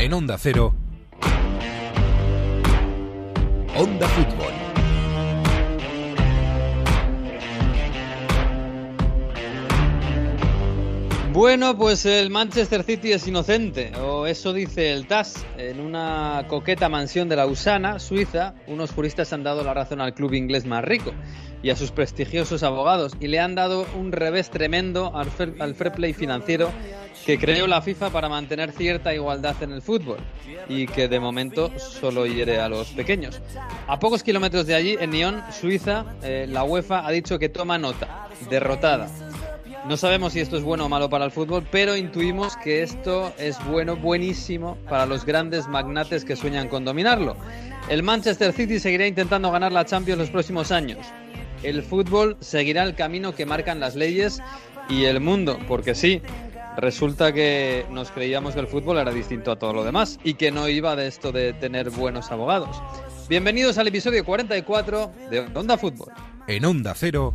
En Onda Cero. Onda Fútbol. Bueno, pues el Manchester City es inocente, o eso dice el TAS. En una coqueta mansión de Lausana, Suiza, unos juristas han dado la razón al club inglés más rico y a sus prestigiosos abogados y le han dado un revés tremendo al al fair play financiero que creó la FIFA para mantener cierta igualdad en el fútbol y que de momento solo hiere a los pequeños. A pocos kilómetros de allí, en Nyon, Suiza, eh, la UEFA ha dicho que toma nota, derrotada. No sabemos si esto es bueno o malo para el fútbol, pero intuimos que esto es bueno, buenísimo para los grandes magnates que sueñan con dominarlo. El Manchester City seguirá intentando ganar la Champions los próximos años. El fútbol seguirá el camino que marcan las leyes y el mundo, porque sí, resulta que nos creíamos que el fútbol era distinto a todo lo demás y que no iba de esto de tener buenos abogados. Bienvenidos al episodio 44 de Onda Fútbol. En Onda Cero.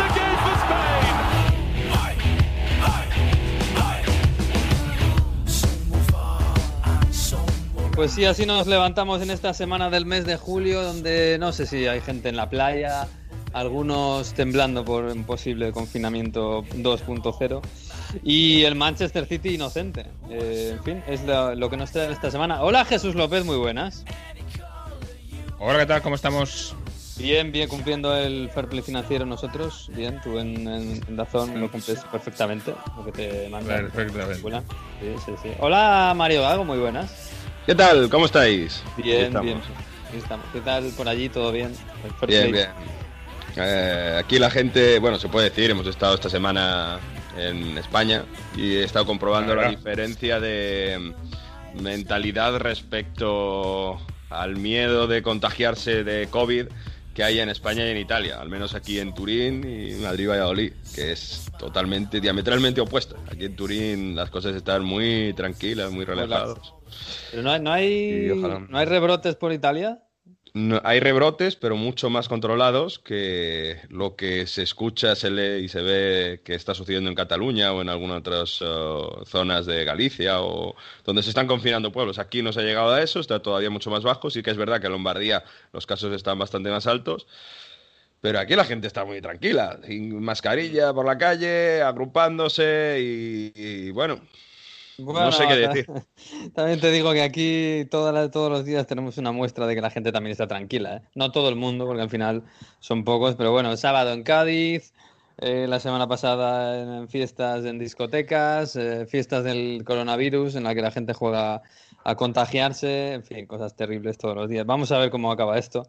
Pues sí, así nos levantamos en esta semana del mes de julio, donde no sé si hay gente en la playa, algunos temblando por un posible confinamiento 2.0 y el Manchester City inocente. Eh, en fin, es lo, lo que nos trae esta semana. Hola Jesús López, muy buenas. Hola, ¿qué tal? ¿Cómo estamos? Bien, bien cumpliendo el fair play financiero nosotros. Bien, tú en, en, en Dazón lo cumples perfectamente, lo que te mandan. Perfectamente. Buena. Sí, sí, sí. Hola Mario Gago, muy buenas. ¿Qué tal? ¿Cómo estáis? Bien, Estamos. bien. Estamos. ¿Qué tal por allí? ¿Todo bien? Bien, bien. Eh, aquí la gente, bueno, se puede decir, hemos estado esta semana en España y he estado comprobando la diferencia de mentalidad respecto al miedo de contagiarse de COVID que hay en España y en Italia, al menos aquí en Turín y Madrid y Valladolid, que es totalmente, diametralmente opuesta. Aquí en Turín las cosas están muy tranquilas, muy relajadas. Pero no hay, no hay, no hay rebrotes por Italia. Hay rebrotes, pero mucho más controlados que lo que se escucha, se lee y se ve que está sucediendo en Cataluña o en algunas otras eh, zonas de Galicia o donde se están confinando pueblos. Aquí no se ha llegado a eso, está todavía mucho más bajo. Sí que es verdad que en Lombardía los casos están bastante más altos. Pero aquí la gente está muy tranquila, sin mascarilla por la calle, agrupándose y bueno, no sé qué decir. También te digo que aquí la- todos los días tenemos una muestra de que la gente también está tranquila. ¿eh? No todo el mundo, porque al final son pocos, pero bueno, sábado en Cádiz, eh, la semana pasada en, en fiestas en discotecas, eh, fiestas del coronavirus en la que la gente juega a contagiarse, en fin, cosas terribles todos los días. Vamos a ver cómo acaba esto,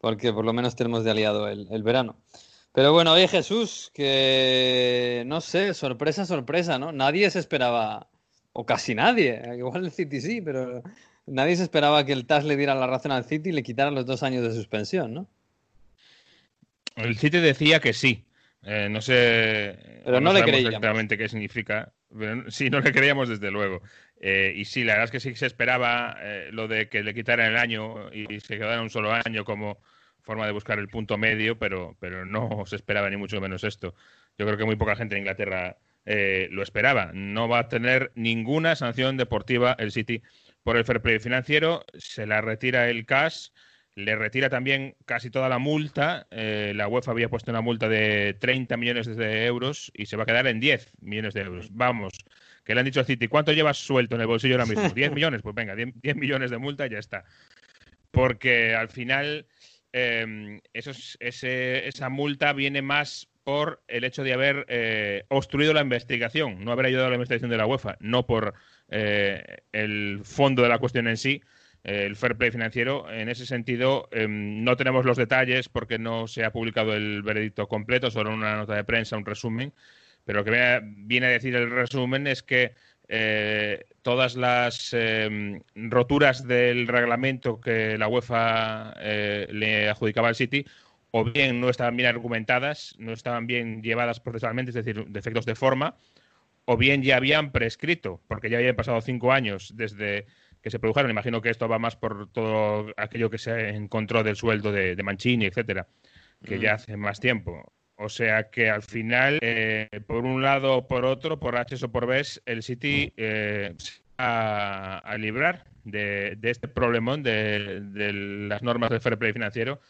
porque por lo menos tenemos de aliado el, el verano. Pero bueno, oye Jesús, que no sé, sorpresa, sorpresa, ¿no? Nadie se esperaba, o casi nadie, igual el City sí, pero nadie se esperaba que el TAS le diera la razón al City y le quitaran los dos años de suspensión, ¿no? El City decía que sí. Eh, no sé. Pero no le creíamos. exactamente qué significa. Pero sí, no le creíamos desde luego. Eh, y sí, la verdad es que sí se esperaba eh, lo de que le quitaran el año y se quedara un solo año como forma de buscar el punto medio, pero, pero no se esperaba ni mucho menos esto. Yo creo que muy poca gente en Inglaterra eh, lo esperaba. No va a tener ninguna sanción deportiva el City por el fair play financiero. Se la retira el cash. Le retira también casi toda la multa. Eh, la UEFA había puesto una multa de 30 millones de euros y se va a quedar en 10 millones de euros. Vamos, que le han dicho al City, ¿cuánto llevas suelto en el bolsillo ahora mismo? ¿10 millones? Pues venga, 10, 10 millones de multa y ya está. Porque al final eh, eso es- ese- esa multa viene más por el hecho de haber eh, obstruido la investigación, no haber ayudado a la investigación de la UEFA, no por eh, el fondo de la cuestión en sí, eh, el fair play financiero. En ese sentido, eh, no tenemos los detalles porque no se ha publicado el veredicto completo, solo una nota de prensa, un resumen. Pero lo que viene a- decir el resumen es que todas las em, roturas del reglamento que la UEFA le adjudicaba al City o bien no estaban bien argumentadas, no estaban bien llevadas procesalmente, es decir, defectos de forma, o bien ya habían prescrito, porque ya habían pasado cinco años desde que se produjeron. Imagino que esto va más por todo aquello que se encontró del sueldo de, Mancini, etcétera, que ya hace más tiempo. O sea que al final, eh, por un lado o por otro, por H o por B, el City eh, va a, librar de, este problemón de, las normas de fair play financiero,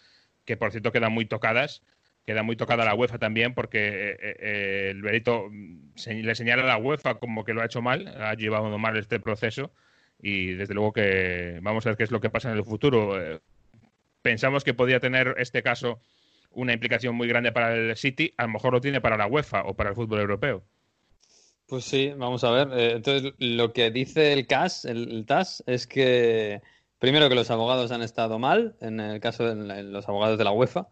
que por cierto quedan muy tocadas. Queda muy tocada la UEFA también porque eh, el Berito mm, le señala a la UEFA como que lo ha hecho mal, ha llevado mal este proceso y desde luego que vamos a ver qué es lo que pasa en el futuro. pensamos que podía tener este caso una implicación muy grande para el City, a lo mejor lo tiene para la UEFA o para el fútbol europeo. Pues sí, vamos a ver. Eh, entonces, lo que dice el CAS, el, TAS, es que primero que los abogados han estado mal, en el caso de los abogados de la UEFA,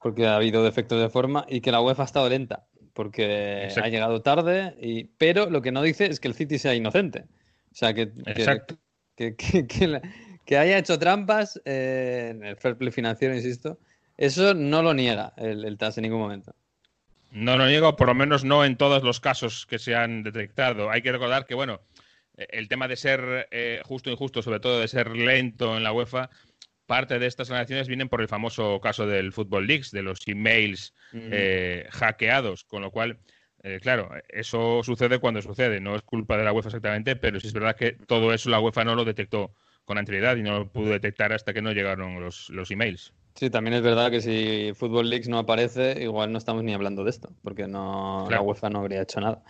porque ha habido defectos de forma, y que la UEFA ha estado lenta, porque ha llegado tarde, y, pero lo que no dice es que el City sea inocente. O sea, que, que, que, haya hecho trampas eh, en el fair play financiero, insisto, eso no lo niega el, TAS en ningún momento. No lo niego, por lo menos no en todos los casos que se han detectado. Hay que recordar que, bueno, el tema de ser eh, justo e injusto, sobre todo de ser lento en la UEFA, parte de estas relaciones vienen por el famoso caso del Football Leaks, de los emails eh, hackeados, con lo cual, eh, claro, eso sucede cuando sucede, no es culpa de la UEFA exactamente, pero sí es verdad que todo eso la UEFA no lo detectó con anterioridad y no lo pudo detectar hasta que no llegaron los, los emails. Sí, también es verdad que si Football Leagues no aparece, igual no estamos ni hablando de esto, porque no la UEFA no habría hecho nada.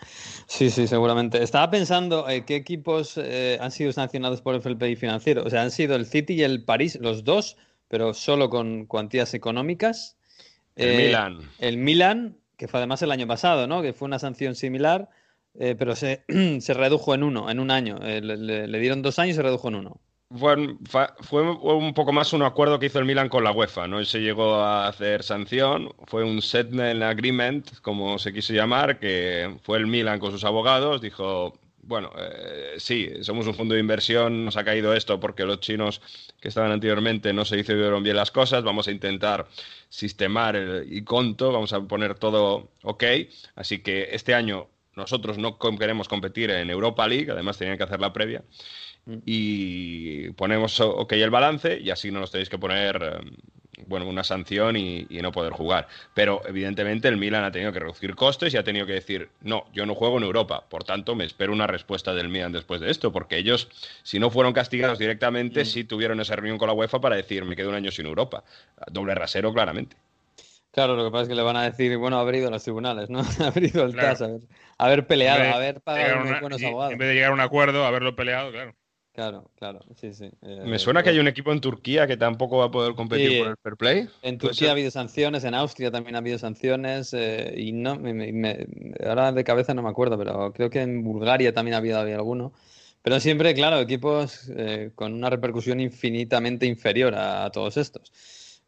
Sí, sí, seguramente. Estaba pensando eh, qué equipos eh, han sido sancionados por el FLPI financiero. O sea, han sido el City y el París, los dos, pero solo con cuantías económicas. El eh, Milan. El Milan, que fue además el año pasado, ¿no? Que fue una sanción similar, pero se, se, redujo en uno, en un año. Le, le dieron dos años y se redujo en uno fue, fue, un poco más un acuerdo que hizo el Milan con la UEFA, no se llegó a hacer sanción, fue un settlement agreement, como se quiso llamar, que fue el Milan con sus abogados, dijo, bueno, eh, sí, somos un fondo de inversión, nos ha caído esto porque los chinos que estaban anteriormente no se hicieron bien las cosas, vamos a intentar sistemar el, y conto, vamos a poner todo ok, así que este año nosotros no queremos competir en Europa League, además tenían que hacer la previa y ponemos ok el balance y así no nos tenéis que poner em, bueno, una sanción y, no poder jugar. Pero evidentemente el Milan ha tenido que reducir costes y ha tenido que decir, no, yo no juego en Europa. Por tanto, me espero una respuesta del Milan después de esto, porque ellos, si no fueron castigados directamente, mm. sí tuvieron esa reunión con la UEFA para decir, me quedo un año sin Europa. Doble rasero, claramente. Claro, lo que pasa es que le van a decir, bueno, haber ido a los tribunales, ¿no? haber ido al TAS, haber, peleado, haber pagado unos buenos abogados. En vez de llegar a un acuerdo, haberlo peleado, claro. Claro, claro, sí, sí. Eh, me suena que hay un equipo en Turquía que tampoco va a poder competir por el fair play. En Turquía ha habido sanciones, en Austria también ha habido sanciones eh, y no, ahora de cabeza no me acuerdo, pero creo que en Bulgaria también ha habido, alguno. Pero siempre, claro, equipos eh, con una repercusión infinitamente inferior a, todos estos.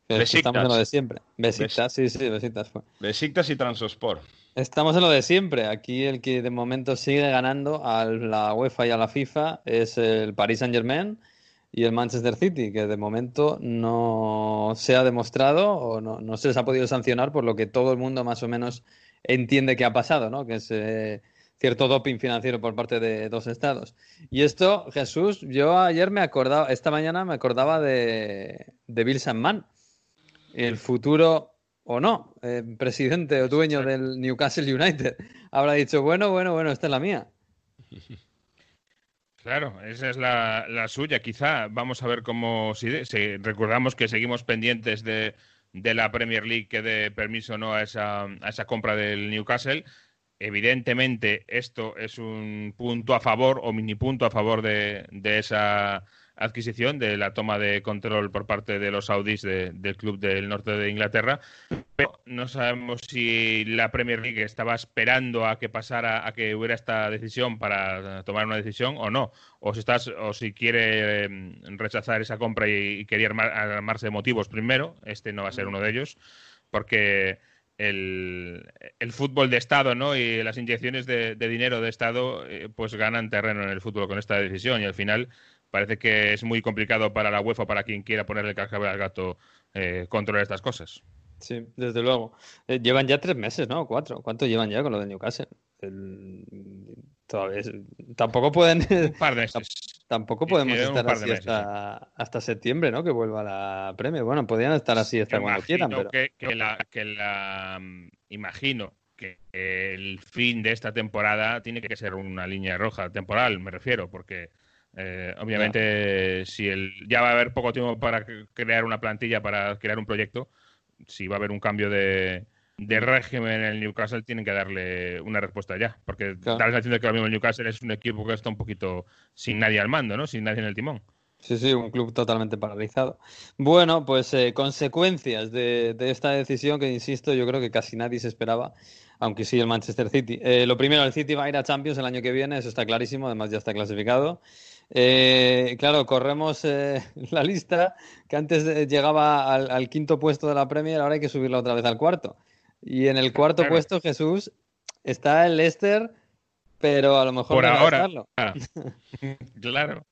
Estamos en lo de siempre. Besiktas, sí, sí, Besiktas fue. Besiktas y Transosport. Estamos en lo de siempre. Aquí el que de momento sigue ganando a la UEFA y a la FIFA es el Paris Saint Germain y el Manchester City, que de momento no se ha demostrado o no, se les ha podido sancionar por lo que todo el mundo más o menos entiende que ha pasado, ¿no? Que es eh, cierto doping financiero por parte de dos estados. Y esto, Jesús, yo ayer me acordaba, esta mañana me acordaba de, de Bill Sandman, el futuro o no, eh, presidente o dueño del Newcastle United, habrá dicho, bueno, bueno, bueno, esta es la mía. Claro, esa es la, suya. Quizá vamos a ver cómo si, si recordamos que seguimos pendientes de, la Premier League que dé permiso o no a esa, a esa compra del Newcastle. Evidentemente, esto es un punto a favor o mini punto a favor de, de esa adquisición, de la toma de control por parte de los saudíes del club del norte de Inglaterra. Pero no sabemos si la Premier League estaba esperando a que pasara, a que hubiera esta decisión para tomar una decisión o no. O si, estás, o si quiere em, rechazar esa compra y, quería armarse de motivos primero, este no va a ser uno de ellos, porque el, fútbol de Estado ¿no? y las inyecciones de, dinero de Estado eh, pues ganan terreno en el fútbol con esta decisión y al final parece que es muy complicado para la UEFA, para quien quiera ponerle cascabel al gato, eh, controlar estas cosas. Sí, desde luego. Eh, llevan ya tres meses, ¿no? Cuatro. ¿Cuánto llevan ya con lo de Newcastle? Todavía tampoco pueden. Un par de meses. Tampoco podemos estar así hasta, septiembre, ¿no? Que vuelva la premio. Bueno, podrían estar así hasta cuando quieran, pero. Que, que la, que la mm, imagino que el fin de esta temporada tiene que ser una línea roja temporal, me refiero, porque eh, obviamente si el ya va a haber poco tiempo para crear una plantilla, para crear un proyecto, si va a haber un cambio de, de régimen en el Newcastle, tienen que darle una respuesta ya. Porque la sensación de que ahora mismo el Newcastle es un equipo que está un poquito sin nadie al mando, ¿no? Sin nadie en el timón. Sí, sí, un club totalmente paralizado. Bueno, pues eh, consecuencias de, esta decisión que, insisto, yo creo que casi nadie se esperaba, aunque sí el Manchester City. Eh, lo primero, el City va a ir a Champions el año que viene, eso está clarísimo, además ya está clasificado. Eh, claro, corremos la lista, que antes llegaba al, quinto puesto de la Premier, ahora hay que subirla otra vez al cuarto. Y en el cuarto puesto, Jesús, está el Leicester, pero a lo mejor... Por ahora. claro.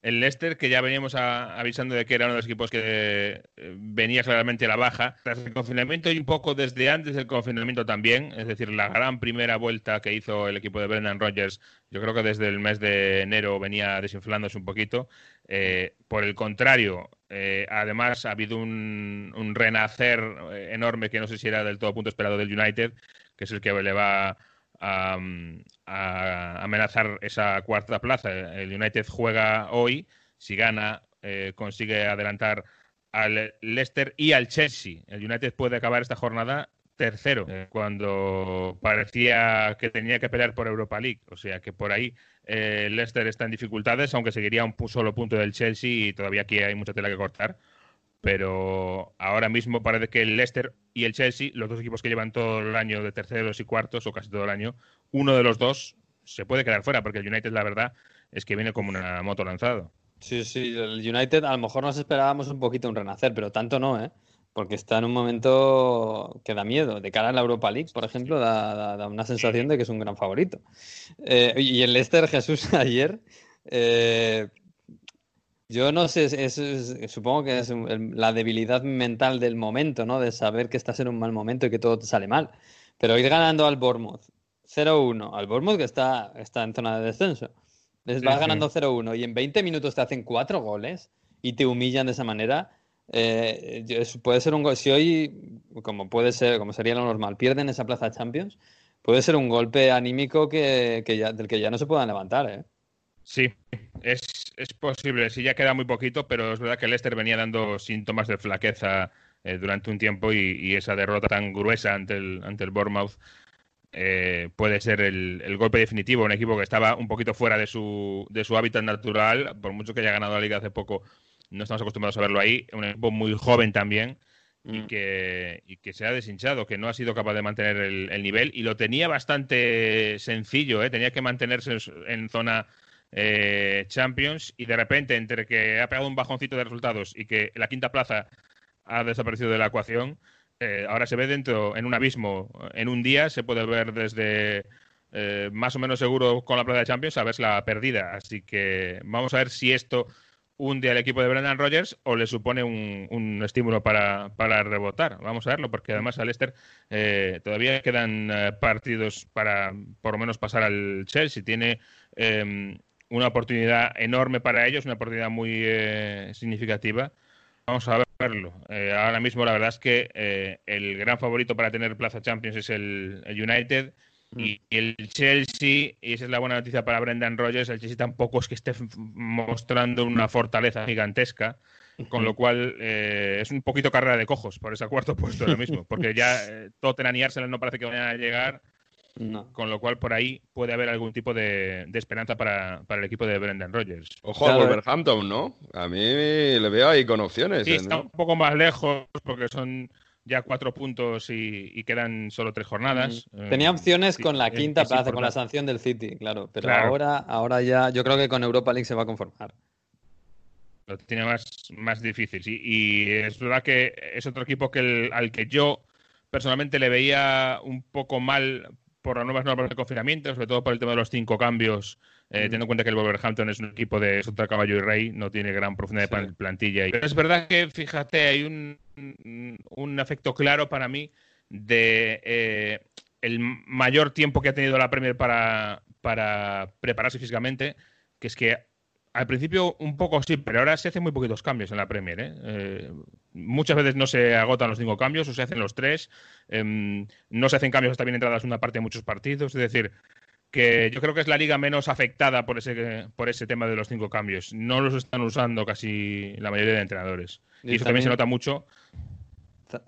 El Leicester, que ya veníamos avisando de que era uno de los equipos que eh, venía claramente a la baja, tras el confinamiento y un poco desde antes del confinamiento también, es decir, la gran primera vuelta que hizo el equipo de Brendan Rodgers, yo creo que desde el mes de enero venía desinflándose un poquito. Eh, por el contrario, eh, además ha habido un, un, renacer enorme que no sé si era del todo punto esperado del United, que es el que le va a, amenazar esa cuarta plaza. El United juega hoy, si gana, eh, consigue adelantar al Leicester y al Chelsea. El United puede acabar esta jornada tercero, eh, cuando parecía que tenía que pelear por Europa League. O sea que por ahí eh, Leicester está en dificultades, aunque seguiría un solo punto del Chelsea y todavía aquí hay mucha tela que cortar pero ahora mismo parece que el Leicester y el Chelsea, los dos equipos que llevan todo el año de terceros y cuartos, o casi todo el año, uno de los dos se puede quedar fuera, porque el United, la verdad, es que viene como una moto lanzado. Sí, sí, el United a lo mejor nos esperábamos un poquito un renacer, pero tanto no, ¿eh? Porque está en un momento que da miedo. De cara a la Europa League, por ejemplo, da, una sensación de que es un gran favorito. Eh, y el Leicester Jesús ayer, eh, yo no sé, supongo que es la debilidad mental del momento, ¿no? De saber que estás en un mal momento y que todo te sale mal. Pero ir ganando al Bournemouth 0-1, al Bournemouth que está, está en zona de descenso, les vas ganando 0-1 y en 20 minutos te hacen cuatro goles y te humillan de esa manera. Eh, puede ser un gol, si hoy, como puede ser, como sería lo normal, pierden esa plaza Champions, puede ser un golpe anímico que, ya, del que ya no se puedan levantar, ¿eh? Sí, es, es, posible. Sí, ya queda muy poquito, pero es verdad que Leicester venía dando síntomas de flaqueza eh, durante un tiempo y, esa derrota tan gruesa ante el, ante el Bournemouth eh, puede ser el, golpe definitivo. Un equipo que estaba un poquito fuera de su, de su hábitat natural, por mucho que haya ganado la liga hace poco, no estamos acostumbrados a verlo ahí. Un equipo muy joven también. Y, mm. que, y que se ha deshinchado, que no ha sido capaz de mantener el, nivel y lo tenía bastante sencillo, ¿eh? tenía que mantenerse en zona eh, Champions y de repente entre que ha pegado un bajoncito de resultados y que la quinta plaza ha desaparecido de la ecuación, eh, ahora se ve dentro en un abismo en un día, se puede ver desde eh, más o menos seguro con la plaza de Champions a ver la perdida. Así que vamos a ver si esto hunde al equipo de Brendan Rodgers o le supone un, estímulo para, rebotar. Vamos a verlo, porque además a Leicester todavía quedan partidos para por lo menos pasar al Chelsea. Tiene em, una oportunidad enorme para ellos, una oportunidad muy eh, significativa. Vamos a verlo. Eh, ahora mismo la verdad es que eh, el gran favorito para tener plaza Champions es el, United mm. y el Chelsea, y esa es la buena noticia para Brendan Rodgers, el Chelsea tampoco es que esté mostrando una fortaleza gigantesca, con lo cual es un poquito carrera de cojos por ese cuarto puesto ahora mismo, porque ya Tottenham y Arsenal no parece que vayan a llegar con lo cual, por ahí puede haber algún tipo de, esperanza para, el equipo de Brendan Rodgers. Ojo a Wolverhampton, ¿no? A mí le veo ahí con opciones. Sí, está un poco más lejos porque son ya cuatro puntos y, quedan solo tres jornadas. Mm. Tenía opciones con la quinta plaza, con la sanción del City, claro. Pero ahora, ahora ya, yo creo que con Europa League se va a conformar. Lo tiene más, más difícil. Y, y es verdad que es otro equipo que al que yo personalmente le veía un poco mal por las nuevas normas de confinamiento, sobre todo por el tema de los cinco cambios, eh, teniendo en cuenta que el Wolverhampton es un equipo de Sota Caballo y Rey, no tiene gran profundidad de plantilla. Pero es verdad que, fíjate, hay un, un efecto claro para mí de eh, el mayor tiempo que ha tenido la Premier para, para prepararse físicamente, que es que al principio un poco sí, pero ahora se hacen muy poquitos cambios en la Premier. ¿eh? Eh, muchas veces no se agotan los cinco cambios o se hacen los tres. Em, no se hacen cambios hasta bien entradas una parte de muchos partidos. Es decir, que yo creo que es la liga menos afectada por ese, por ese tema de los cinco cambios. No los están usando casi la mayoría de entrenadores. Y, eso también se nota mucho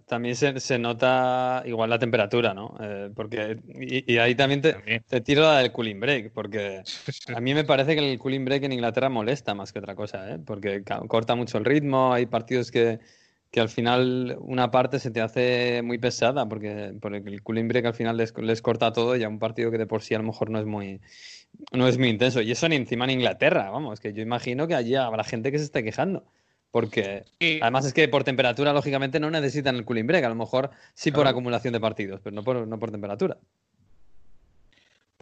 también se, nota igual la temperatura, ¿no? Eh, porque, y, ahí también te, tiro la del cooling break, porque a mí me parece que el cooling break en Inglaterra molesta más que otra cosa, ¿eh? Porque corta mucho el ritmo, hay partidos que, que, al final una parte se te hace muy pesada, porque, porque el cooling break al final les, les, corta todo y a un partido que de por sí a lo mejor no es muy no es muy intenso. Y eso ni encima en Inglaterra, vamos, que yo imagino que allí habrá gente que se esté quejando. Porque además es que por temperatura, lógicamente, no necesitan el cooling break. A lo mejor sí por acumulación de partidos, pero no por, no por temperatura.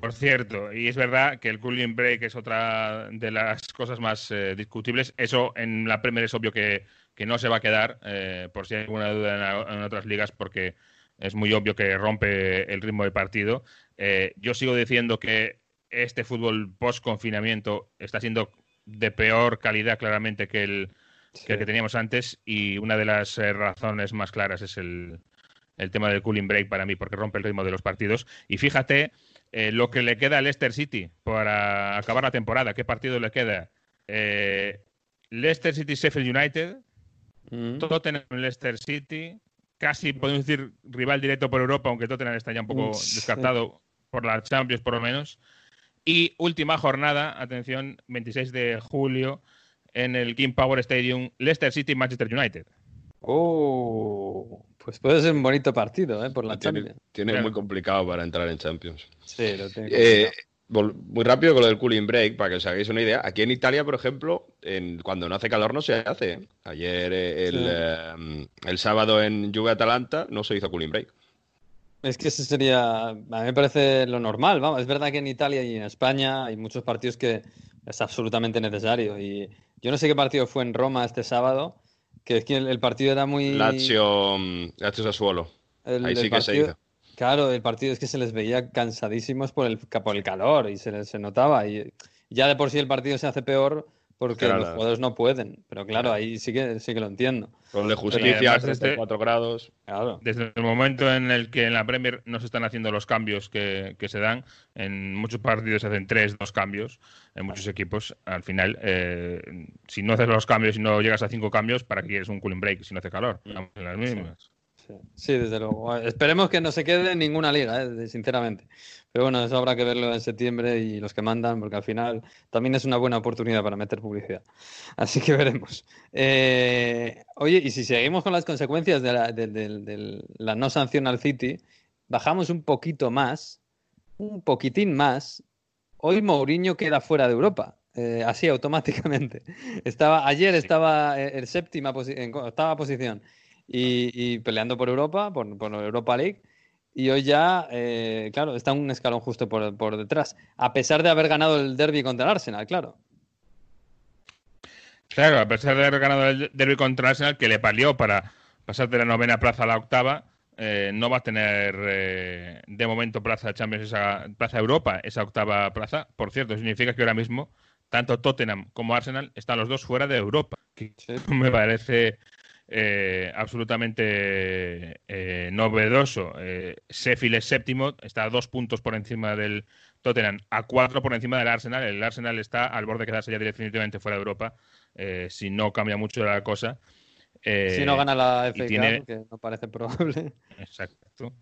Por cierto, y es verdad que el cooling break es otra de las cosas más eh, discutibles. Eso en la Premier es obvio que, no se va a quedar, eh, por si hay alguna duda en, otras ligas, porque es muy obvio que rompe el ritmo de partido. Eh, yo sigo diciendo que este fútbol post-confinamiento está siendo de peor calidad claramente que el, que el que teníamos antes y una de las eh, razones más claras es el, tema del cooling break para mí porque rompe el ritmo de los partidos. Y fíjate eh, lo que le queda al Leicester City para acabar la temporada qué partido le queda eh, Leicester City Sheffield United mm. Tottenham Leicester City casi podemos decir rival directo por Europa aunque Tottenham está ya un poco descartado por la Champions por lo menos. Y última jornada atención 26 de julio en el King Power Stadium Leicester City Manchester United. Oh, pues puede ser un bonito partido, ¿eh? Por la tiene, Champions. Tiene muy complicado para entrar en Champions. Sí, lo tengo. Eh, muy rápido con lo del cooling break, para que os hagáis una idea. Aquí en Italia, por ejemplo, en, cuando no hace calor no se hace. ¿eh? Ayer, eh, el, el, sábado en Juve Atalanta, no se hizo cooling break. Es que ese sería, a mí me parece lo normal, vamos. Es verdad que en Italia y en España hay muchos partidos que es absolutamente necesario. Y yo no sé qué partido fue en Roma este sábado, que es que el, partido era muy. Lazio, mm, Lazio Sassuolo. Ahí sí que se hizo. Claro, el partido es que se les veía cansadísimos por el, por el calor y se, se notaba. Y ya de por sí el partido se hace peor porque los jugadores no pueden. Pero claro, ahí sí que, sí que lo entiendo. Con de justicia, 34 grados. Desde el momento en el que en la Premier no se están haciendo los cambios que, se dan, en muchos partidos se hacen tres, dos cambios, en muchos equipos, al final, eh, si no haces los cambios y no llegas a cinco cambios, ¿para qué quieres un cooling break si no hace calor? Mm. las mismas. Sí, desde luego. Esperemos que no se quede en ninguna liga, ¿eh? sinceramente. Pero bueno, eso habrá que verlo en septiembre y los que mandan, porque al final también es una buena oportunidad para meter publicidad. Así que veremos. Eh, oye, y si seguimos con las consecuencias de la, no sanción al City, bajamos un poquito más, un poquitín más. Hoy Mourinho queda fuera de Europa. Eh, así automáticamente. Estaba, ayer estaba en séptima en octava posición y, peleando por Europa, por, por Europa League y hoy ya, eh, claro, está un escalón justo por, detrás, a pesar de haber ganado el derby contra el Arsenal, claro. Claro, a pesar de haber ganado el derby contra Arsenal, que le palió para pasar de la novena plaza a la octava, eh, no va a tener eh, de momento plaza Champions, esa plaza Europa, esa octava plaza. Por cierto, significa que ahora mismo tanto Tottenham como Arsenal están los dos fuera de Europa, que me parece eh, absolutamente eh, novedoso. Eh, Sheffield es séptimo, está a dos puntos por encima del Tottenham, a cuatro por encima del Arsenal. El Arsenal está al borde de quedarse ya definitivamente fuera de Europa, si no cambia mucho la cosa. si no gana la FA que no parece probable. Exacto.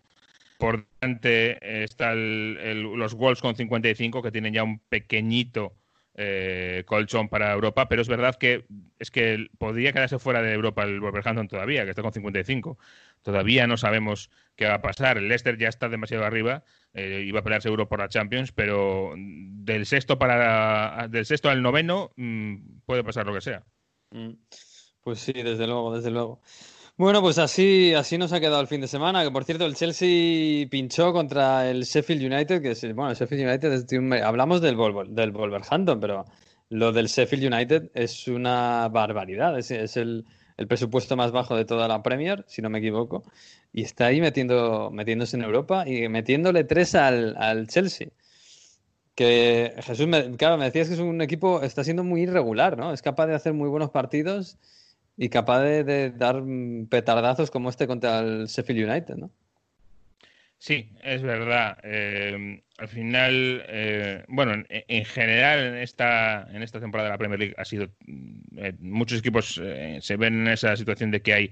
Por delante están los Wolves con 55, que tienen ya un pequeñito eh, colchón para Europa, pero es verdad que es que podría quedarse fuera de Europa el Wolverhampton todavía, que está con 55. Todavía no sabemos qué va a pasar. El Leicester ya está demasiado arriba, eh, iba a pelear seguro por la Champions, pero del sexto para del sexto al noveno mm, puede pasar lo que sea. Mm. Pues sí, desde luego, desde luego. Bueno, pues así, así nos ha quedado el fin de semana. Que por cierto, el Chelsea pinchó contra el Sheffield United, que es bueno, el Sheffield United es hablamos del del Wolverhampton, pero lo del Sheffield United es una barbaridad. Es, es el, el, presupuesto más bajo de toda la Premier, si no me equivoco, y está ahí metiendo, metiéndose en Europa y metiéndole tres al, al Chelsea. Que Jesús, me, claro, me decías que es un equipo, está siendo muy irregular, ¿no? Es capaz de hacer muy buenos partidos y capaz de, dar petardazos como este contra el Sheffield United, ¿no? Sí, es verdad. Eh, al final, eh, bueno, en, general en esta, en esta temporada de la Premier League ha sido eh, muchos equipos se ven en esa situación de que hay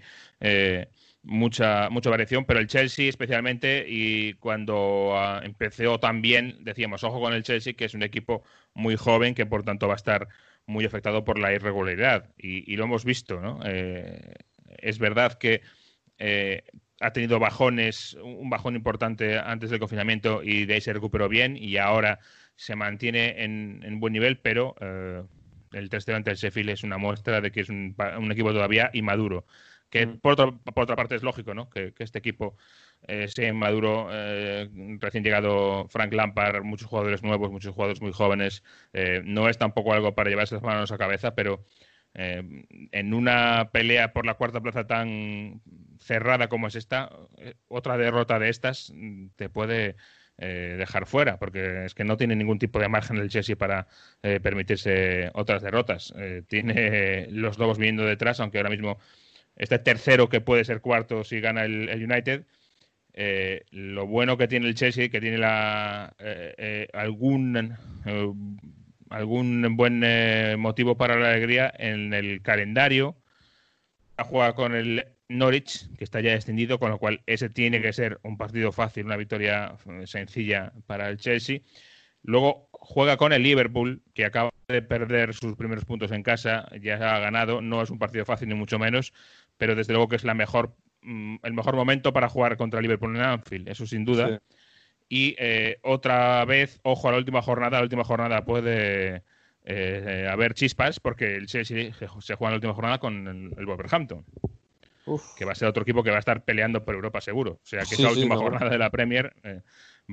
mucha mucha variación, pero el Chelsea especialmente y cuando ah, empezó también decíamos ojo con el Chelsea que es un equipo muy joven que por tanto va a estar muy afectado por la irregularidad y, lo hemos visto, ¿no? Eh, es verdad que eh, ha tenido bajones, un bajón importante antes del confinamiento y de ahí se recuperó bien y ahora se mantiene en, buen nivel, pero eh, el test delante del Sheffield es una muestra de que es un, equipo todavía inmaduro. Que mm. por, otra, parte es lógico, ¿no? Que, este equipo sea inmaduro, recién llegado Frank Lampard, muchos jugadores nuevos, muchos jugadores muy jóvenes, no es tampoco algo para llevarse las manos a cabeza, pero eh, en una pelea por la cuarta plaza tan cerrada como es esta, eh, otra derrota de estas mm, te puede eh, dejar fuera, porque es que no tiene ningún tipo de margen el Chelsea para permitirse otras derrotas. tiene los Lobos viniendo detrás, aunque ahora mismo este tercero que puede ser cuarto si gana el, United. Lo bueno que tiene el Chelsea, que tiene la, algún algún buen eh, motivo para la alegría en el calendario. Jugado con el Norwich, que está ya descendido, con lo cual ese tiene que ser un partido fácil, una victoria eh, sencilla para el Chelsea. Luego juega con el Liverpool, que acaba de perder sus primeros puntos en casa, ya ha ganado, no es un partido fácil ni mucho menos, pero desde luego que es la mejor, mm, el mejor momento para jugar contra Liverpool en Anfield, eso sin duda. Y eh, otra vez, ojo a la última jornada, la última jornada puede eh, haber chispas porque el Chelsea se juega en la última jornada con el, Wolverhampton. Que va a ser otro equipo que va a estar peleando por Europa seguro. O sea que esa última jornada de la Premier eh,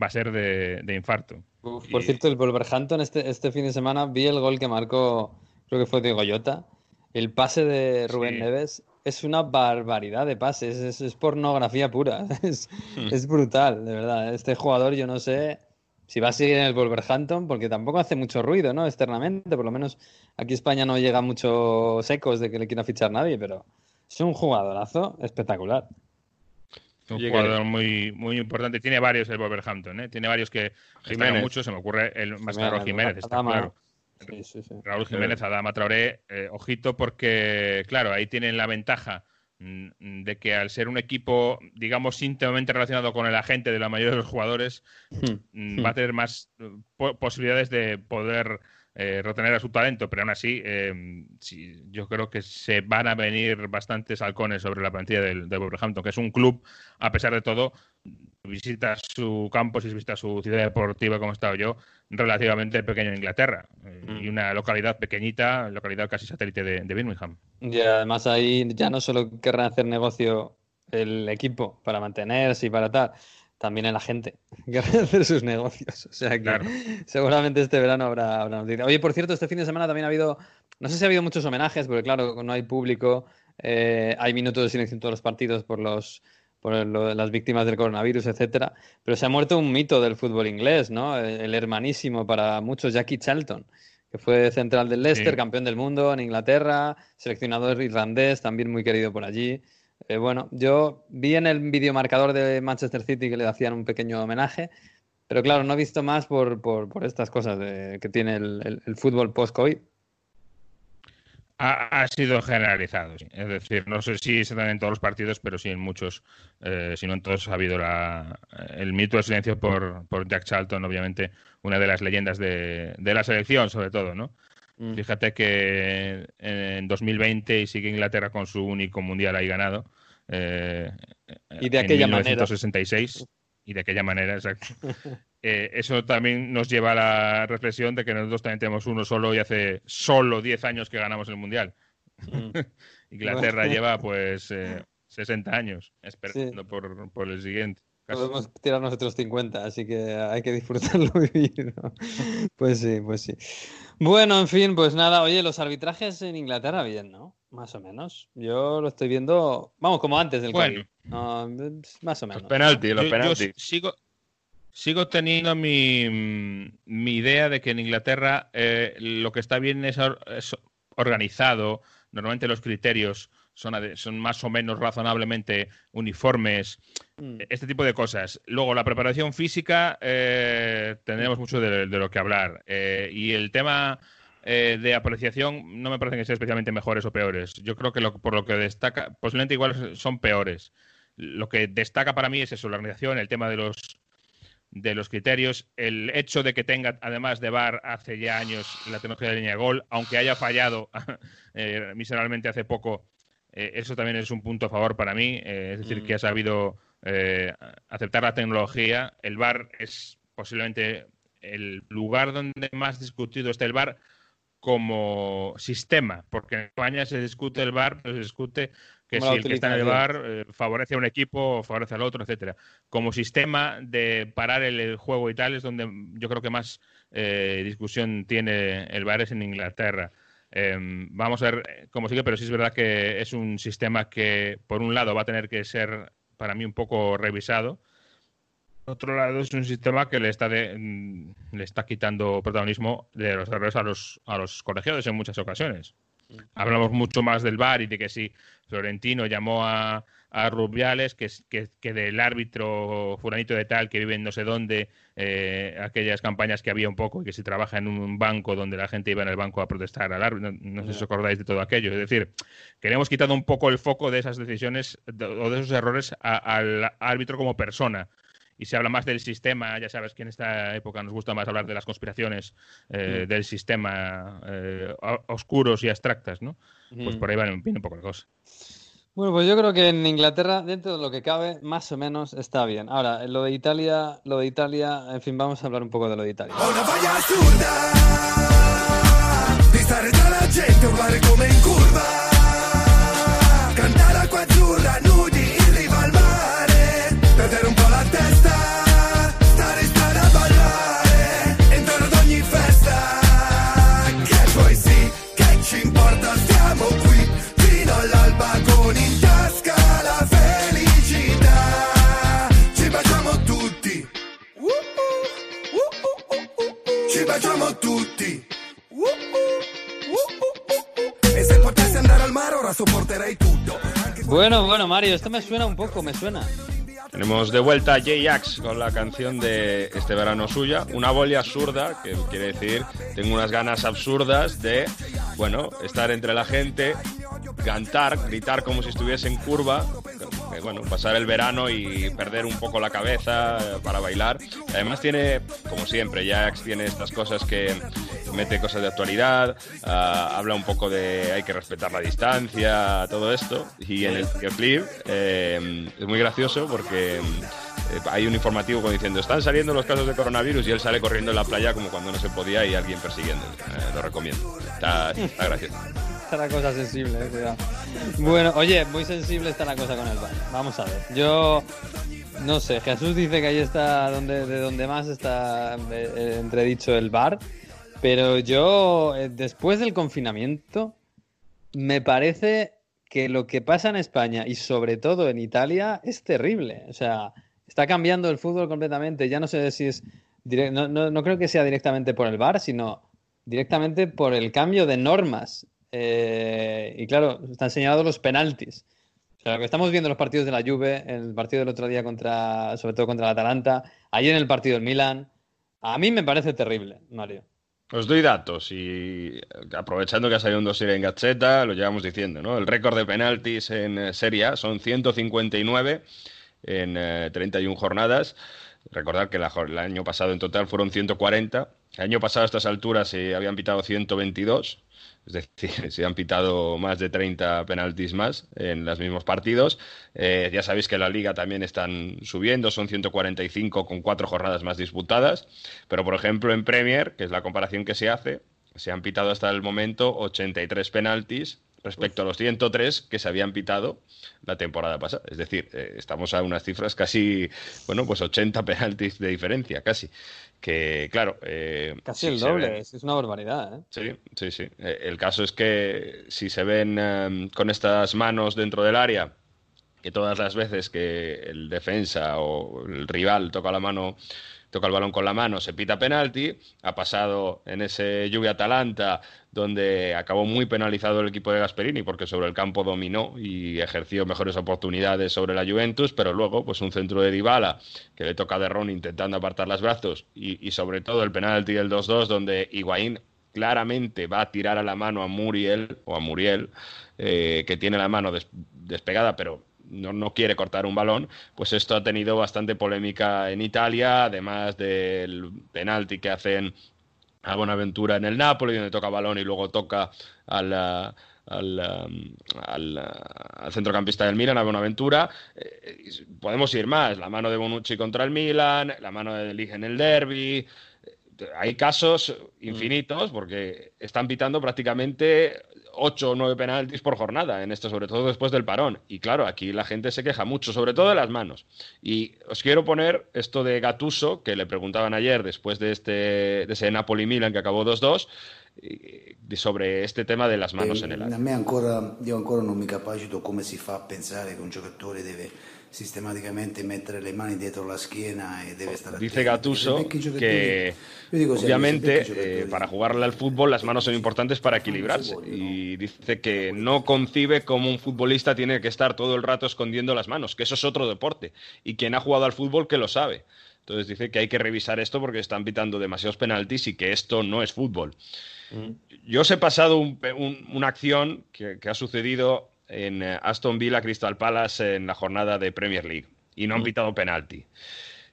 va a ser de, infarto. Por cierto, el Wolverhampton este, este fin de semana vi el gol que marcó, creo que fue Diego Jota. El pase de Rubén Neves es una barbaridad de pases, es, pornografía pura, hmm. es, brutal, de verdad. Este jugador yo no sé si va a seguir en el Wolverhampton, porque tampoco hace mucho ruido, ¿no? Externamente, por lo menos aquí España no llega muchos ecos de que le quiera fichar nadie, pero es un jugadorazo espectacular. Un jugador muy, muy importante. Tiene varios el Wolverhampton, ¿eh? Tiene varios que Jiménez. mucho. Se me ocurre el más claro Jiménez, está claro. Raúl Jiménez, Adama Traoré, eh, ojito porque, claro, ahí tienen la ventaja mm, de que al ser un equipo, digamos, íntimamente relacionado con el agente de la mayoría de los jugadores, hmm. Mm, va a tener más eh, posibilidades de poder eh, retener a su talento, pero aún así em, yo creo que se van a venir bastantes halcones sobre la plantilla del, del Wolverhampton, que es un club, a pesar de todo, visita su campo, si visita su ciudad deportiva como he estado yo, relativamente pequeño en Inglaterra eh, y mm. una localidad pequeñita, localidad casi satélite de, Birmingham. Y además ahí ya no solo querrán hacer negocio el equipo para mantenerse y para tal, también la gente querrán hacer sus negocios. O sea que seguramente este verano habrá, habrá noticia. Oye, por cierto, este fin de semana también ha habido, no sé si ha habido muchos homenajes, porque claro, no hay público, eh, hay minutos de silencio en todos los partidos por los por las víctimas del coronavirus, etcétera. Pero se ha muerto un mito del fútbol inglés, ¿no? El, hermanísimo para muchos, Jackie Charlton, que fue central del Leicester, campeón del mundo en Inglaterra, seleccionador irlandés, también muy querido por allí. Eh, bueno, yo vi en el videomarcador de Manchester City que le hacían un pequeño homenaje, pero claro, no he visto más por, por, estas cosas que tiene el, el fútbol post-COVID. Ha, sido generalizado, es decir, no sé si se dan en todos los partidos, pero sí en muchos, eh, si no en todos ha habido la, el mito de silencio por, por, Jack Charlton, obviamente una de las leyendas de, de la selección, sobre todo, ¿no? Mm. Fíjate que en 2020 y sigue Inglaterra con su único mundial ahí ganado. Eh, y de aquella en 1966 manera. y de aquella manera, exacto. Eh, eso también nos lleva a la reflexión de que nosotros también tenemos uno solo y hace solo 10 años que ganamos el Mundial. Mm. Inglaterra lleva pues 60 años esperando por, por, el siguiente. Podemos tirarnos otros 50, así que hay que disfrutarlo vivido. Pues sí, pues sí. Bueno, en fin, pues nada, oye, los arbitrajes en Inglaterra bien, ¿no? Más o menos. Yo lo estoy viendo, vamos, como antes del bueno, más o menos. Los penaltis, los penaltis. sigo, sigo teniendo mi, mi, idea de que en Inglaterra eh, lo que está bien es, es organizado. Normalmente los criterios son, son más o menos razonablemente uniformes. Este tipo de cosas. Luego, la preparación física, eh, tendremos mucho de, lo que hablar. Eh, y el tema eh, de apreciación no me parece que sean especialmente mejores o peores. Yo creo que por lo que destaca, posiblemente igual son peores. Lo que destaca para mí es eso, la organización, el tema de los de los criterios, el hecho de que tenga, además de VAR, hace ya años la tecnología de línea de gol, aunque haya fallado miserablemente hace poco, eh, eso también es un punto a favor para mí, eh, es decir, que ha sabido eh, aceptar la tecnología. El VAR es posiblemente el lugar donde más discutido está el VAR como sistema, porque en España se discute el VAR, pero se discute que si el que está en el VAR favorece a un equipo o favorece al otro, etcétera. Como sistema de parar el, juego y tal es donde yo creo que más discusión tiene el VAR es en Inglaterra. Em, vamos a ver eh, cómo sigue, pero sí es verdad que es un sistema que, por un lado, va a tener que ser para mí un poco revisado. Por otro lado, es un sistema que le está, mm, le está quitando protagonismo de los errores a los, a los colegiados en muchas ocasiones. Hablamos mucho más del VAR y de que si Florentino llamó a, a Rubiales, que, que, que, del árbitro furanito de tal que vive en no sé dónde, eh, aquellas campañas que había un poco y que si trabaja en un banco donde la gente iba en el banco a protestar al árbitro, no, sé si os acordáis de todo aquello. Es decir, que le hemos quitado un poco el foco de esas decisiones o de esos errores al árbitro como persona y se habla más del sistema, ya sabes que en esta época nos gusta más hablar de las conspiraciones eh, del sistema eh, oscuros y abstractas, ¿no? Pues por ahí viene un poco la cosa. Bueno, pues yo creo que en Inglaterra, dentro de lo que cabe, más o menos está bien. Ahora, lo de Italia, lo de Italia, en fin, vamos a hablar un poco de lo de Italia. Bueno, bueno, Mario, esto me suena un poco, me suena. Tenemos de vuelta a J-Ax con la canción de este verano suya, una bolia absurda, que quiere decir, tengo unas ganas absurdas de, bueno, estar entre la gente, cantar, gritar como si estuviese en curva, bueno, pasar el verano y perder un poco la cabeza para bailar. Además tiene, como siempre, Jax tiene estas cosas que mete cosas de actualidad, ah, habla un poco de hay que respetar la distancia, todo esto. Y en el clip eh, es muy gracioso porque eh, hay un informativo diciendo están saliendo los casos de coronavirus y él sale corriendo en la playa como cuando no se podía y alguien persiguiendo. Eh, lo recomiendo. Está, gracioso. Está la cosa sensible, Bueno, oye, muy sensible está la cosa con el bar. Vamos a ver. Yo no sé, Jesús dice que ahí está donde, de donde más está entredicho el bar. Pero yo, eh, después del confinamiento, me parece que lo que pasa en España y sobre todo en Italia es terrible. O sea, está cambiando el fútbol completamente. Ya no sé si es... No, no, creo que sea directamente por el VAR, sino directamente por el cambio de normas. Eh, y claro, están señalados los penaltis. O sea, lo que estamos viendo en los partidos de la Juve, el partido del otro día contra, sobre todo contra el Atalanta, ayer en el partido del Milan, a mí me parece terrible, Mario. Os doy datos y aprovechando que ha salido un dossier en Gacheta, lo llevamos diciendo, ¿no? El récord de penaltis en eh, Serie A son 159 en 31 eh, jornadas. Recordad que el año pasado en total fueron 140. El año pasado a estas alturas se habían pitado 122. Es decir, se han pitado más de 30 penaltis más en los mismos partidos. Eh, ya sabéis que la liga también están subiendo, son 145 con cuatro jornadas más disputadas. Pero, por ejemplo, en Premier, que es la comparación que se hace, se han pitado hasta el momento 83 penaltis respecto a los 103 que se habían pitado la temporada pasada. Es decir, eh, estamos a unas cifras casi, bueno, pues 80 penaltis de diferencia, casi. Que, claro. Eh, casi el doble, es una barbaridad. ¿eh? Sí, sí, sí. el caso es que si se ven em, con estas manos dentro del área, que todas las veces que el defensa o el rival toca la mano toca el balón con la mano, se pita penalti. Ha pasado en ese lluvia Atalanta, donde acabó muy penalizado el equipo de Gasperini, porque sobre el campo dominó y ejerció mejores oportunidades sobre la Juventus, pero luego, pues un centro de Dybala, que le toca de Ron intentando apartar los brazos, y, sobre todo el penalti del 2-2, donde Higuaín claramente va a tirar a la mano a Muriel, o a Muriel, eh, que tiene la mano despegada, pero no, quiere cortar un balón, pues esto ha tenido bastante polémica en Italia, además del penalti que hacen a Bonaventura en el Napoli, donde toca balón y luego toca al, al, al, centrocampista del Milan, a Bonaventura. Eh, podemos ir más, la mano de Bonucci contra el Milan, la mano de Lige en el derby. Hay casos infinitos porque están pitando prácticamente ocho o nueve penaltis por jornada en esto, sobre todo después del parón. Y claro, aquí la gente se queja mucho, sobre todo de las manos. Y os quiero poner esto de Gatuso, que le preguntaban ayer después de, este, de ese Napoli-Milan que acabó 2-2, sobre este tema de las manos en el área. A me ancora, io ancora non mi capacito come si fa a pensare che un giocatore deve sistemáticamente meter le mani dietro la schiena y debe estar Dice Gatuso que obviamente eh, para jugarle al fútbol las manos son importantes para equilibrarse y dice que no concibe cómo un futbolista tiene que estar todo el rato escondiendo las manos, que eso es otro deporte y quien ha jugado al fútbol que lo sabe. Entonces dice que hay que revisar esto porque están pitando demasiados penaltis y que esto no es fútbol. Mm. Yo os he pasado una acción que, que ha sucedido en eh, Aston Villa Crystal Palace en la jornada de Premier League y no han mm. pitado penalti.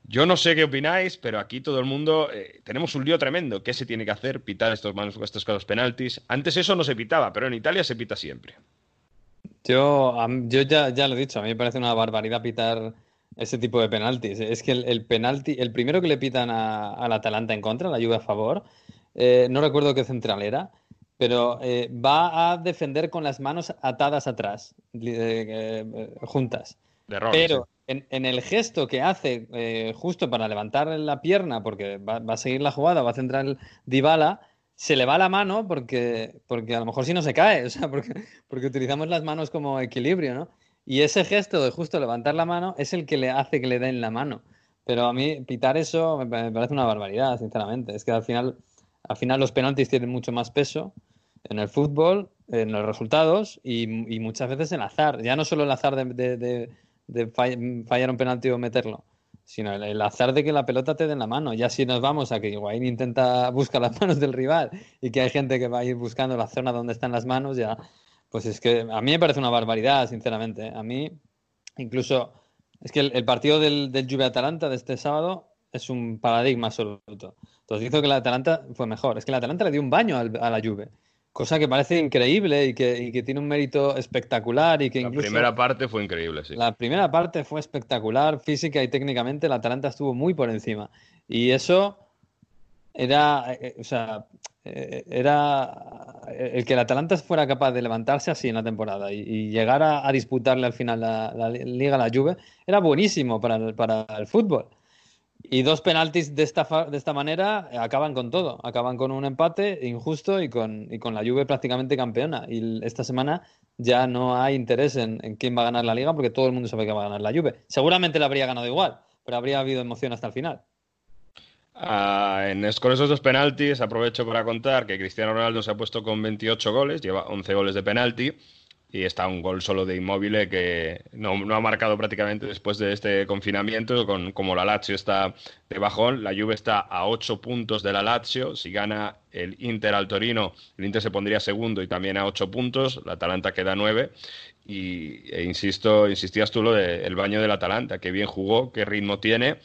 Yo no sé qué opináis, pero aquí todo el mundo eh, tenemos un lío tremendo. ¿Qué se tiene que hacer? Pitar estos, estos casos penaltis. Antes eso no se pitaba, pero en Italia se pita siempre. Yo, yo ya, ya lo he dicho, a mí me parece una barbaridad pitar ese tipo de penaltis. Es que el, penalti, el primero que le pitan al Atalanta en contra, la Juve a favor, eh, no recuerdo qué central era, pero eh, va a defender con las manos atadas atrás, eh, eh, juntas. pero en, el gesto que hace justo para levantar la pierna, porque va, a seguir la jugada, va a centrar el Dybala, se le va la mano porque, porque a lo mejor si no se cae, o sea, porque, porque utilizamos las manos como equilibrio, ¿no? Y ese gesto de justo levantar la mano es el que le hace que le den la mano. Pero a mí pitar eso me parece una barbaridad, sinceramente. Es que al final, al final los penaltis tienen mucho más peso en el fútbol, en los resultados y, muchas veces en azar. Ya no solo el azar de, fallar un penalti o meterlo, sino el, azar de que la pelota te dé en la mano. Ya si nos vamos a que Higuaín intenta buscar las manos del rival y que hay gente que va a ir buscando la zona donde están las manos, ya, pues es que a mí me parece una barbaridad, sinceramente. A mí, incluso, es que el, partido del, del Juve Atalanta de este sábado es un paradigma absoluto. Entonces hizo que la Atalanta fue mejor. Es que la Atalanta le dio un baño a la Juve. Cosa que parece increíble y que, tiene un mérito espectacular y que incluso... La primera parte fue increíble, sí. La primera parte fue espectacular, física y técnicamente la Atalanta estuvo muy por encima. Y eso era, eh, o sea, eh, era el que el Atalanta fuera capaz de levantarse así en la temporada y, llegar a, disputarle al final la, la, Liga a la Juve era buenísimo para para el fútbol. Y dos penaltis de esta, de esta manera acaban con todo. Acaban con un empate injusto y con, y con la Juve prácticamente campeona. Y esta semana ya no hay interés en, quién va a ganar la liga porque todo el mundo sabe que va a ganar la Juve. Seguramente la habría ganado igual, pero habría habido emoción hasta el final. Ah, en, con esos dos penaltis aprovecho para contar que Cristiano Ronaldo se ha puesto con 28 goles, lleva 11 goles de penalti y está un gol solo de Inmóvil que no, ha marcado prácticamente después de este confinamiento, con, como la Lazio está de bajón, la Juve está a 8 puntos de la Lazio, si gana el Inter al Torino, el Inter se pondría segundo y también a 8 puntos, la Atalanta queda a 9 y e insisto, insistías tú lo del baño del Atalanta, que bien jugó, qué ritmo tiene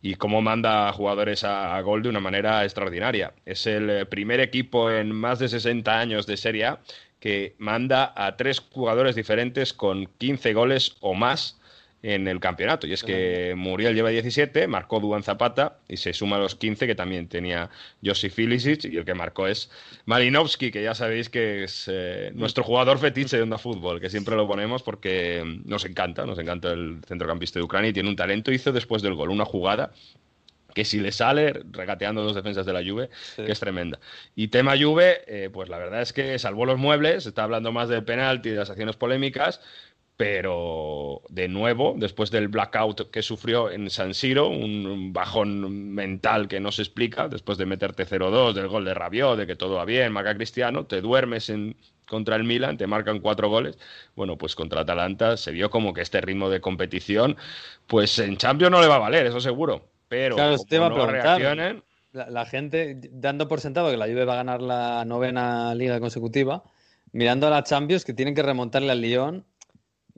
y cómo manda a jugadores a, a, gol de una manera extraordinaria. Es el primer equipo en más de 60 años de Serie A que manda a tres jugadores diferentes con 15 goles o más en el campeonato. Y es que Muriel lleva 17, marcó Duan Zapata y se suma a los 15 que también tenía Josip Filicic y el que marcó es Malinovski, que ya sabéis que es eh, nuestro jugador fetiche de Onda Fútbol, que siempre lo ponemos porque nos encanta, nos encanta el centrocampista de Ucrania y tiene un talento. Hizo después del gol una jugada que si le sale regateando dos defensas de la Juve, que es tremenda. Y tema Juve, eh, pues la verdad es que salvó los muebles, está hablando más del penalti y de las acciones polémicas, pero de nuevo, después del blackout que sufrió en San Siro, un bajón mental que no se explica, después de meterte 0-2, del gol de Rabiot, de que todo va bien, marca Cristiano, te duermes en, contra el Milan, te marcan cuatro goles. Bueno, pues contra Atalanta se vio como que este ritmo de competición, pues en Champions no le va a valer, eso seguro. Pero claro, como no reaccionen... La, la, gente dando por sentado que la Juve va a ganar la novena liga consecutiva, mirando a la Champions que tienen que remontarle al Lyon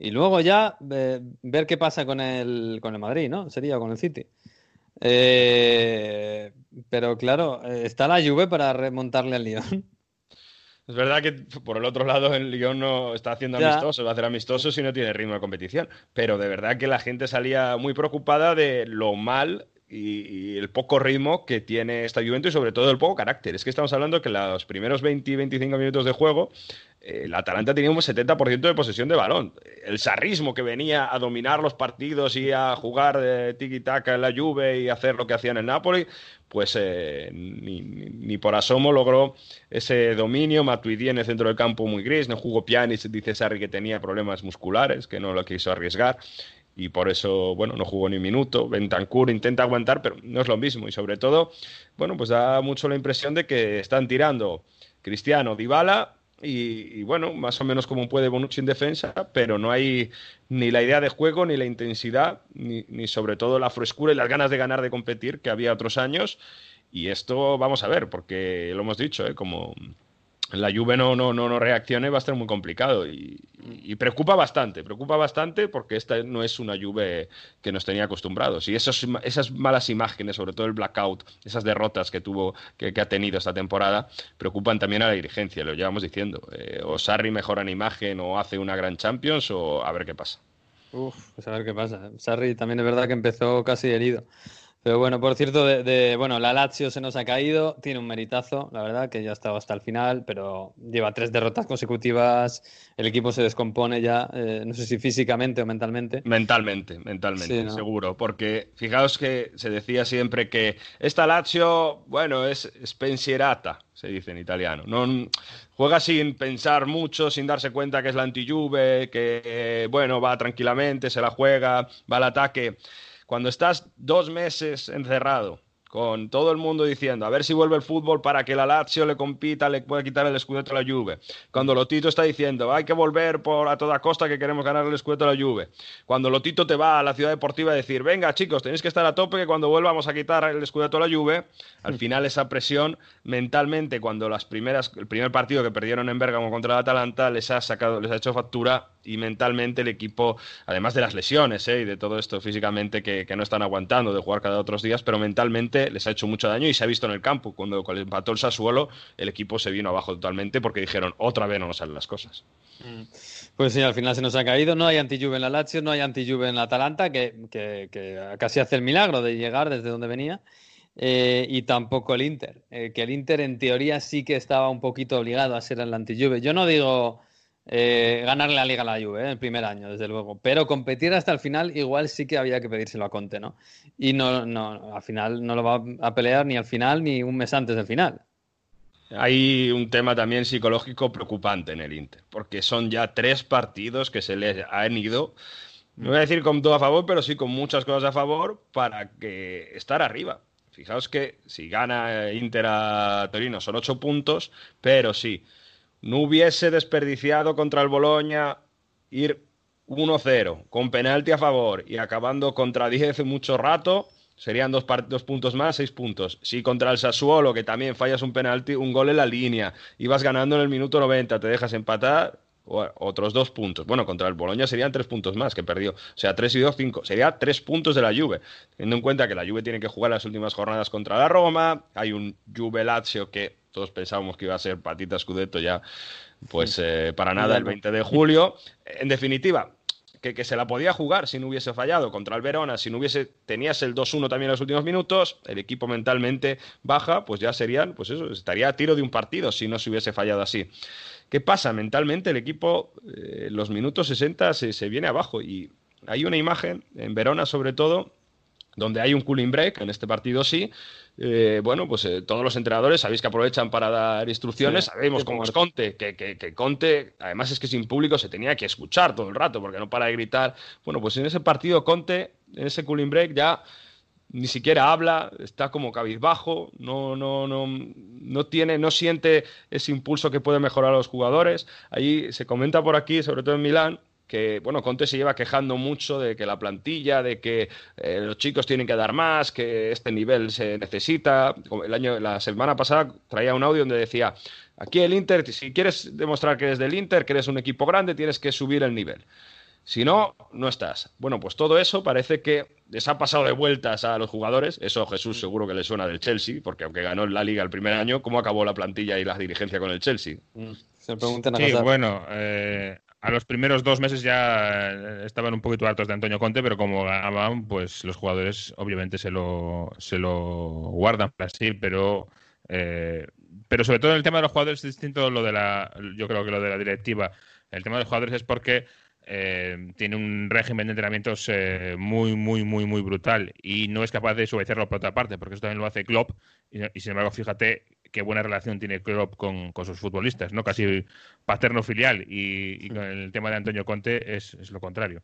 y luego ya eh, ver qué pasa con el, con el Madrid, ¿no? Sería con el City. Eh, pero claro, eh, está la Juve para remontarle al Lyon. Es verdad que por el otro lado el Lyon no está haciendo amistoso, va a hacer amistoso si no tiene ritmo de competición. Pero de verdad que la gente salía muy preocupada de lo mal y, el poco ritmo que tiene esta Juventus y sobre todo el poco carácter. Es que estamos hablando que los primeros 20 y 25 minutos de juego el Atalanta tenía un 70% de posesión de balón. El sarrismo que venía a dominar los partidos y a jugar de tiki-taka en la Juve y hacer lo que hacía en Napoli, pues eh, ni, por asomo logró ese dominio. Matuidi en el centro del campo muy gris, no jugó Pjanic, dice Sarri que tenía problemas musculares, que no lo quiso arriesgar y por eso, bueno, no jugó ni un minuto. Bentancur intenta aguantar, pero no es lo mismo. Y sobre todo, bueno, pues da mucho la impresión de que están tirando Cristiano, Dybala y, bueno, más o menos como puede Bonucci en defensa, pero no hay ni la idea de juego, ni la intensidad, ni, ni, sobre todo la frescura y las ganas de ganar, de competir que había otros años. Y esto vamos a ver, porque lo hemos dicho, ¿eh? como la Juve no, no, no, no reaccione va a estar muy complicado y, preocupa bastante, preocupa bastante porque esta no es una Juve que nos tenía acostumbrados y esos, esas malas imágenes, sobre todo el blackout, esas derrotas que tuvo, que, ha tenido esta temporada, preocupan también a la dirigencia, lo llevamos diciendo. Eh, o Sarri mejora en imagen o hace una gran Champions o a ver qué pasa. Uf, pues a ver qué pasa. Sarri también es verdad que empezó casi herido. Pero bueno, por cierto, de, bueno, la Lazio se nos ha caído, tiene un meritazo, la verdad, que ya ha estado hasta el final, pero lleva tres derrotas consecutivas, el equipo se descompone ya, eh, no sé si físicamente o mentalmente. Mentalmente, mentalmente, seguro, porque fijaos que se decía siempre que esta Lazio, bueno, es spensierata, se dice en italiano, no juega sin pensar mucho, sin darse cuenta que es la anti-Juve, que, bueno, va tranquilamente, se la juega, va al ataque cuando estás dos meses encerrado, con todo el mundo diciendo a ver si vuelve el fútbol para que la Lazio le compita, le pueda quitar el escudeto a la Juve. Cuando Lotito está diciendo hay que volver por a toda costa que queremos ganar el escudeto a la Juve. Cuando Lotito te va a la ciudad deportiva a decir venga chicos tenéis que estar a tope que cuando vuelvamos a quitar el escudeto a la Juve, al final esa presión mentalmente cuando las primeras el primer partido que perdieron en Bergamo contra el Atalanta les ha sacado les ha hecho factura y mentalmente el equipo, además de las lesiones ¿eh? y de todo esto físicamente que, no están aguantando de jugar cada otros días, pero mentalmente les ha hecho mucho daño y se ha visto en el campo. Cuando, cuando empató el Sassuolo, el equipo se vino abajo totalmente porque dijeron, otra vez no nos salen las cosas. Mm. Pues sí, al final se nos ha caído. No hay anti-Juve en la Lazio, no hay anti-Juve en la Atalanta, que, que, casi hace el milagro de llegar desde donde venía. Eh, y tampoco el Inter, eh, que el Inter en teoría sí que estaba un poquito obligado a ser el anti-Juve. Yo no digo eh, ganarle la liga a la Juve ¿eh? el primer año, desde luego. Pero competir hasta el final, igual sí que había que pedírselo a Conte, ¿no? Y no, no, al final no lo va a pelear ni al final ni un mes antes del final. Hay un tema también psicológico preocupante en el Inter, porque son ya tres partidos que se les han ido, no voy a decir con todo a favor, pero sí con muchas cosas a favor para que estar arriba. Fijaos que si gana Inter a Torino son ocho puntos, pero sí no hubiese desperdiciado contra el Boloña ir 1-0 con penalti a favor y acabando contra 10 mucho rato, serían dos, dos, puntos más, seis puntos. Si contra el Sassuolo, que también fallas un penalti, un gol en la línea, ibas ganando en el minuto 90, te dejas empatar, otros dos puntos. Bueno, contra el Boloña serían tres puntos más que perdió. O sea, tres y dos, cinco. Sería tres puntos de la Juve. Teniendo en cuenta que la Juve tiene que jugar las últimas jornadas contra la Roma, hay un Juve Lazio que todos pensábamos que iba a ser patita Scudetto ya, pues eh, para nada el 20 de julio. En definitiva, que, que, se la podía jugar si no hubiese fallado contra el Verona, si no hubiese, tenías el 2-1 también en los últimos minutos, el equipo mentalmente baja, pues ya serían, pues eso, estaría a tiro de un partido si no se hubiese fallado así. ¿Qué pasa? Mentalmente el equipo, eh, los minutos 60 se, se viene abajo y hay una imagen, en Verona sobre todo, donde hay un cooling break, en este partido sí, eh, bueno, pues eh, todos los entrenadores sabéis que aprovechan para dar instrucciones, Sí, sabemos cómo es Conte, que, que, que Conte, además es que sin público se tenía que escuchar todo el rato, porque no para de gritar. Bueno, pues en ese partido Conte, en ese cooling break ya ni siquiera habla, está como cabizbajo, no, no, no, no tiene, no siente ese impulso que puede mejorar a los jugadores. Ahí se comenta por aquí, sobre todo en Milán, que bueno, Conte se lleva quejando mucho de que la plantilla, de que eh, los chicos tienen que dar más, que este nivel se necesita. Como El año, la semana pasada traía un audio donde decía, aquí el Inter, si quieres demostrar que eres del Inter, que eres un equipo grande, tienes que subir el nivel. Si no, no estás. Bueno, pues todo eso parece que les ha pasado de vueltas a los jugadores. Eso Jesús seguro que le suena del Chelsea, porque aunque ganó la liga el primer año, ¿cómo acabó la plantilla y la dirigencia con el Chelsea? Mm, Se preguntan a Sí, bueno, eh, a los primeros dos meses ya eh, estaban un poquito hartos de Antonio Conte, pero como ganaban, pues los jugadores obviamente se lo, se lo guardan para sí, pero, eh, pero sobre todo en el tema de los jugadores es distinto lo de la, yo creo que lo de la directiva. El tema de los jugadores es porque eh, tiene un régimen de entrenamientos eh, muy, muy, muy, muy brutal y no es capaz de suavizarlo por otra parte, porque eso también lo hace Klopp y, y sin embargo, fíjate qué buena relación tiene Klopp con, con sus futbolistas, ¿no? Casi paterno filial y, y con el tema de Antonio Conte es, es lo contrario.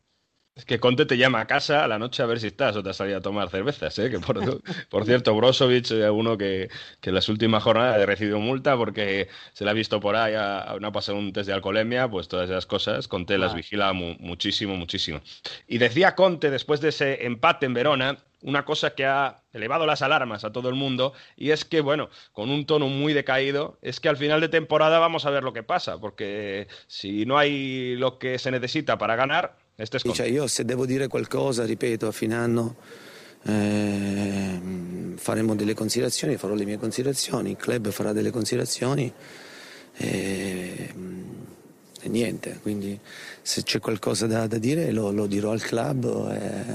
Es que Conte te llama a casa a la noche a ver si estás o te has salido a tomar cervezas, ¿eh? Que por, por cierto, Brozovic, uno que, que en las últimas jornadas ha recibido multa porque se le ha visto por ahí, a, no ha pasado un test de alcoholemia, pues todas esas cosas, Conte las Ah. vigila mu- muchísimo, muchísimo. Y decía Conte, después de ese empate en Verona, una cosa que ha elevado las alarmas a todo el mundo, y es que, bueno, con un tono muy decaído, es que al final de temporada vamos a ver lo que pasa, porque si no hay lo que se necesita para ganar. Cioè, io se devo dire qualcosa, ripeto, a fine anno ehm, faremo delle considerazioni, farò le mie considerazioni, il club farà delle considerazioni e, e niente, quindi se c'è qualcosa da, da dire lo, lo dirò al club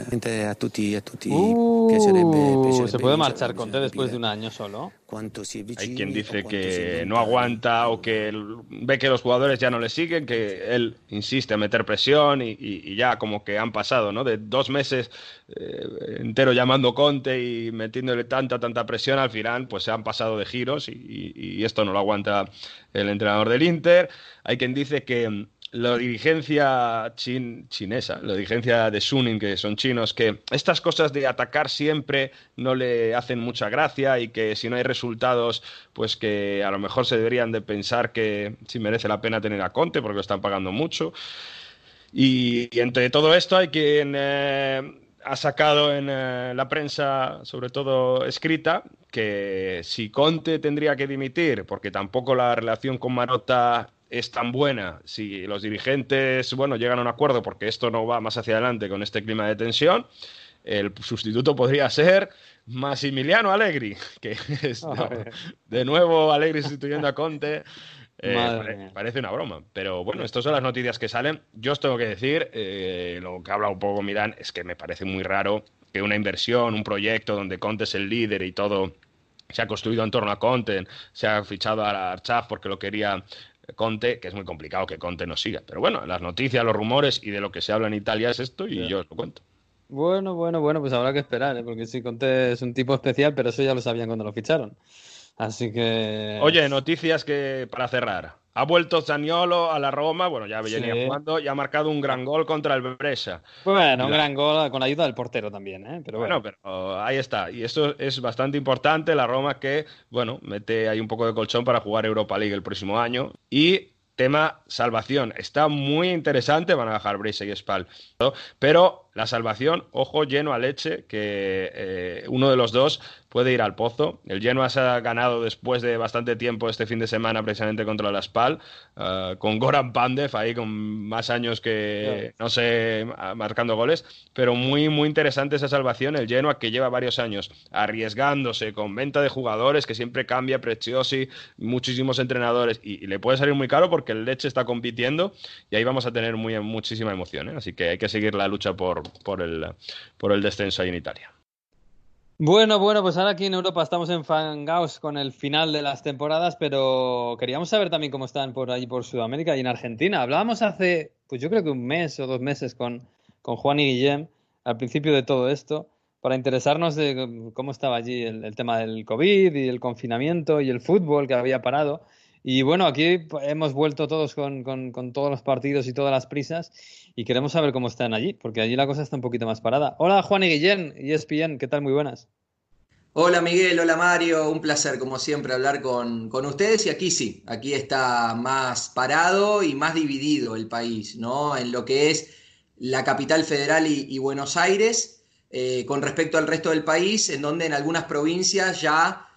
e a tutti, a tutti Uh, piacerebbe, piacerebbe se puede marchar bisogna Conte después de un año solo. Hay quien dice que no aguanta o que ve que los jugadores ya no le siguen, que él insiste en meter presión y, ya como que han pasado, ¿no? De dos meses eh, entero llamando Conte y metiéndole tanta, tanta presión, al final pues se han pasado de giros y, y- y esto no lo aguanta el entrenador del Inter. Hay quien dice que la dirigencia chin- chinesa, la dirigencia de Suning, que son chinos, que estas cosas de atacar siempre no le hacen mucha gracia y que si no hay resultados, pues que a lo mejor se deberían de pensar que si merece la pena tener a Conte porque lo están pagando mucho. Y, y entre todo esto hay quien eh, ha sacado en eh, la prensa, sobre todo escrita, que si Conte tendría que dimitir, porque tampoco la relación con Marota es tan buena, si los dirigentes, bueno, llegan a un acuerdo, porque esto no va más hacia adelante con este clima de tensión, el sustituto podría ser Massimiliano Allegri, que es no, de nuevo Allegri sustituyendo a Conte. Eh, pare- parece una broma, pero bueno, estas son las noticias que salen. Yo os tengo que decir, eh, lo que ha hablado un poco Milán, es que me parece muy raro que una inversión, un proyecto donde Conte es el líder y todo se ha construido en torno a Conte, se ha fichado a Archaf porque lo quería Conte, que es muy complicado que Conte no siga. Pero bueno, las noticias, los rumores y de lo que se habla en Italia es esto y yo os lo cuento. Bueno, bueno, bueno, pues habrá que esperar, ¿eh? porque sí, Conte es un tipo especial, pero eso ya lo sabían cuando lo ficharon. Así que. Oye, noticias que para cerrar. Ha vuelto Zaniolo a la Roma, bueno, ya venía Sí. jugando y ha marcado un gran gol contra el Brescia. Bueno, un La- gran gol con ayuda del portero también, ¿eh? Pero bueno. Bueno, pero ahí está. Y esto es bastante importante. La Roma que, bueno, mete ahí un poco de colchón para jugar Europa League el próximo año. Y tema salvación. Está muy interesante. Van a bajar Brescia y Spal. ¿no? Pero la salvación, ojo, lleno a leche, que eh, uno de los dos puede ir al pozo. El Genoa se ha ganado después de bastante tiempo este fin de semana precisamente contra la Spal, eh, con Goran Pandev ahí con más años que, no sé, marcando goles, pero muy, muy interesante esa salvación. El Genoa que lleva varios años arriesgándose con venta de jugadores, que siempre cambia, Preciosi, muchísimos entrenadores, y, le puede salir muy caro porque el Leche está compitiendo y ahí vamos a tener muy, muchísima emoción. ¿eh? Así que hay que seguir la lucha por, por, el, por el descenso ahí en Italia. Bueno, bueno, pues ahora aquí en Europa estamos enfangados con el final de las temporadas, pero queríamos saber también cómo están por allí por Sudamérica y en Argentina. Hablábamos hace, pues yo creo que un mes o dos meses con, con Juan y Guillem al principio de todo esto, para interesarnos de cómo estaba allí el tema del COVID y el confinamiento y el fútbol que había parado. Y bueno, aquí hemos vuelto todos con, con, todos los partidos y todas las prisas y queremos saber cómo están allí, porque allí la cosa está un poquito más parada. Hola Juan y Guillén, ESPN, ¿qué tal? Muy buenas. Hola Miguel, hola Mario, un placer como siempre hablar con, con, ustedes y aquí sí, aquí está más parado y más dividido el país, ¿no? En lo que es la capital federal y, Buenos Aires eh, con respecto al resto del país, en donde en algunas provincias ya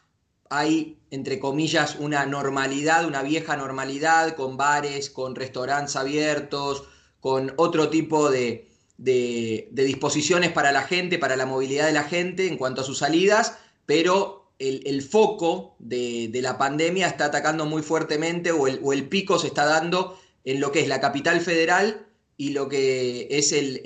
hay, entre comillas, una normalidad, una vieja normalidad, con bares, con restaurantes abiertos, con otro tipo de, disposiciones para la gente, para la movilidad de la gente en cuanto a sus salidas, pero el, foco de, la pandemia está atacando muy fuertemente o el, o el pico se está dando en lo que es la capital federal y lo que es el,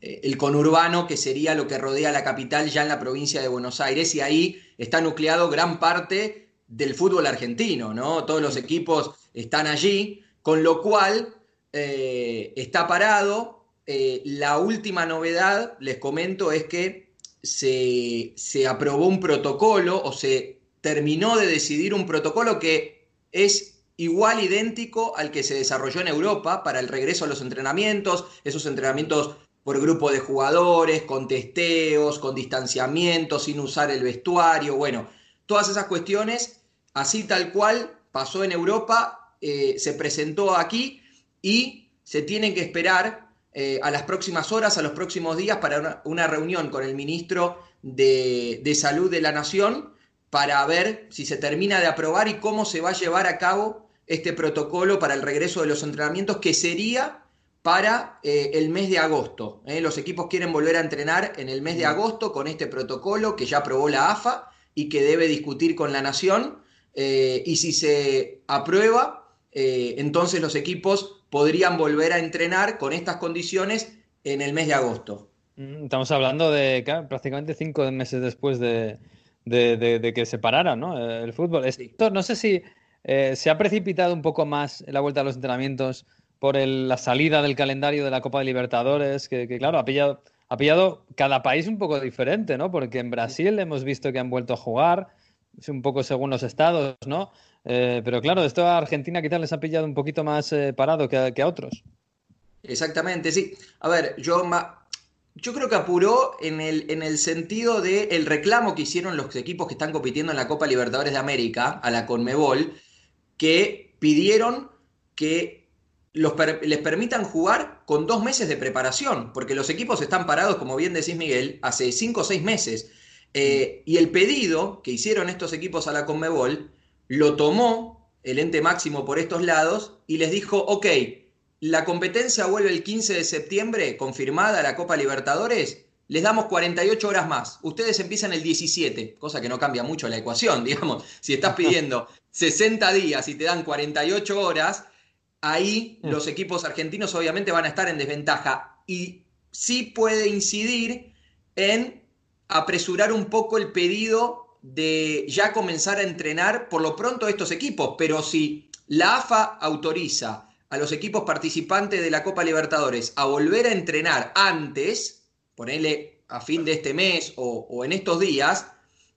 el, conurbano, que sería lo que rodea la capital ya en la provincia de Buenos Aires, y ahí está nucleado gran parte del fútbol argentino, ¿no? Todos los equipos están allí, con lo cual eh, está parado. Eh, la última novedad, les comento, es que se, se aprobó un protocolo o se terminó de decidir un protocolo que es igual idéntico al que se desarrolló en Europa para el regreso a los entrenamientos, esos entrenamientos por grupo de jugadores, con testeos, con distanciamiento, sin usar el vestuario, bueno, todas esas cuestiones, así tal cual pasó en Europa, eh, se presentó aquí y se tienen que esperar eh, a las próximas horas, a los próximos días, para una, reunión con el ministro de, de Salud de la Nación para ver si se termina de aprobar y cómo se va a llevar a cabo este protocolo para el regreso de los entrenamientos que sería para eh, el mes de agosto. ¿eh? Los equipos quieren volver a entrenar en el mes de agosto con este protocolo que ya aprobó la AFA y que debe discutir con la Nación. Eh, y si se aprueba, entonces los equipos podrían volver a entrenar con estas condiciones en el mes de agosto. Mm, estamos hablando de prácticamente cinco meses después de, que se parara ¿no? el fútbol. Esto, no sé si eh, se ha precipitado un poco más la vuelta a los entrenamientos por la salida del calendario de la Copa de Libertadores, que, claro, ha pillado, ha pillado cada país un poco diferente, ¿no? Porque en Brasil hemos visto que han vuelto a jugar, un poco según los estados, ¿no? Eh, pero claro, esto a Argentina quizás les ha pillado un poquito más eh, parado que a, otros. Exactamente, sí. A ver, yo, yo creo que apuró en el, en el sentido del el reclamo que hicieron los equipos que están compitiendo en la Copa Libertadores de América, a la Conmebol, que pidieron que les permitan jugar con dos meses de preparación, porque los equipos están parados, como bien decís Miguel, hace cinco o seis meses. Eh, y el pedido que hicieron estos equipos a la Conmebol lo tomó el ente máximo por estos lados y les dijo, ok, la competencia vuelve el 15 de septiembre, confirmada la Copa Libertadores, les damos 48 horas más. Ustedes empiezan el 17, cosa que no cambia mucho la ecuación, digamos. Si estás pidiendo 60 días y te dan 48 horas, ahí mm. los equipos argentinos obviamente van a estar en desventaja. Y sí puede incidir en apresurar un poco el pedido de ya comenzar a entrenar por lo pronto estos equipos. Pero si la AFA autoriza a los equipos participantes de la Copa Libertadores a volver a entrenar antes, ponerle a fin de este mes o, o en estos días,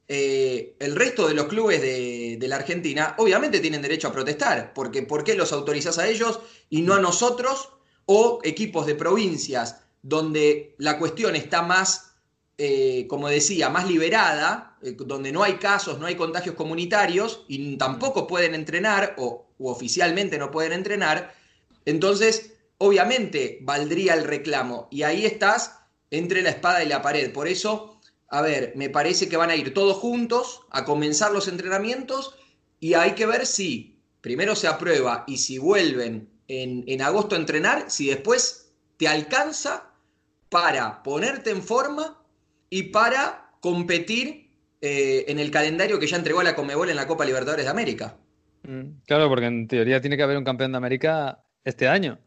eh, el resto de los clubes de, la Argentina obviamente tienen derecho a protestar, porque ¿por qué los autorizás a ellos y no a nosotros o equipos de provincias donde la cuestión está más, eh, como decía, más liberada, eh, donde no hay casos, no hay contagios comunitarios y tampoco pueden entrenar o oficialmente no pueden entrenar? Entonces, obviamente valdría el reclamo. Y ahí estás entre la espada y la pared. Por eso, a ver, me parece que van a ir todos juntos a comenzar los entrenamientos y hay que ver si primero se aprueba y si vuelven en, en agosto a entrenar, si después te alcanza para ponerte en forma y para competir eh, en el calendario que ya entregó la Comebol en la Copa Libertadores de América. Mm, claro, porque en teoría tiene que haber un campeón de América este año.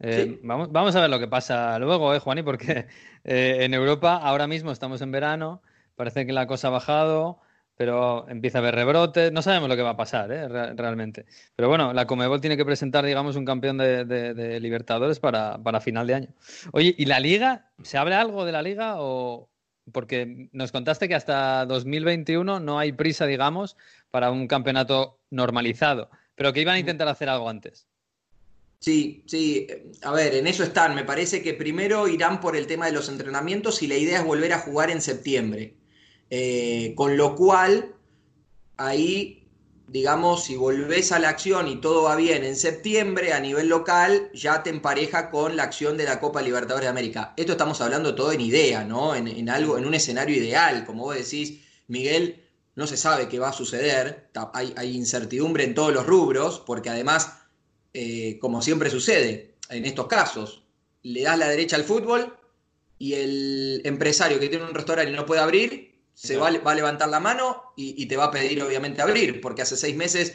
Eh, vamos, vamos, a ver lo que pasa luego, ¿eh, Juani? Porque eh, en Europa ahora mismo estamos en verano, parece que la cosa ha bajado, pero empieza a haber rebrotes, no sabemos lo que va a pasar ¿eh? realmente. Pero bueno, la Comebol tiene que presentar, digamos, un campeón de, Libertadores para, para, final de año. Oye, ¿y la liga? ¿Se habla algo de la liga o...? Porque nos contaste que hasta 2021 no hay prisa, digamos, para un campeonato normalizado, pero que iban a intentar hacer algo antes. Sí, sí, a ver, en eso están. Me parece que primero irán por el tema de los entrenamientos y la idea es volver a jugar en septiembre. Eh, con lo cual, ahí, digamos, si volvés a la acción y todo va bien en septiembre a nivel local, ya te empareja con la acción de la Copa Libertadores de América. Esto estamos hablando todo en idea, ¿no? En, algo, en un escenario ideal, como vos decís, Miguel. No se sabe qué va a suceder, hay incertidumbre en todos los rubros, porque además eh, como siempre sucede en estos casos, le das la derecha al fútbol y el empresario que tiene un restaurante y no puede abrir, se va, a levantar la mano y, te va a pedir obviamente abrir, porque hace seis meses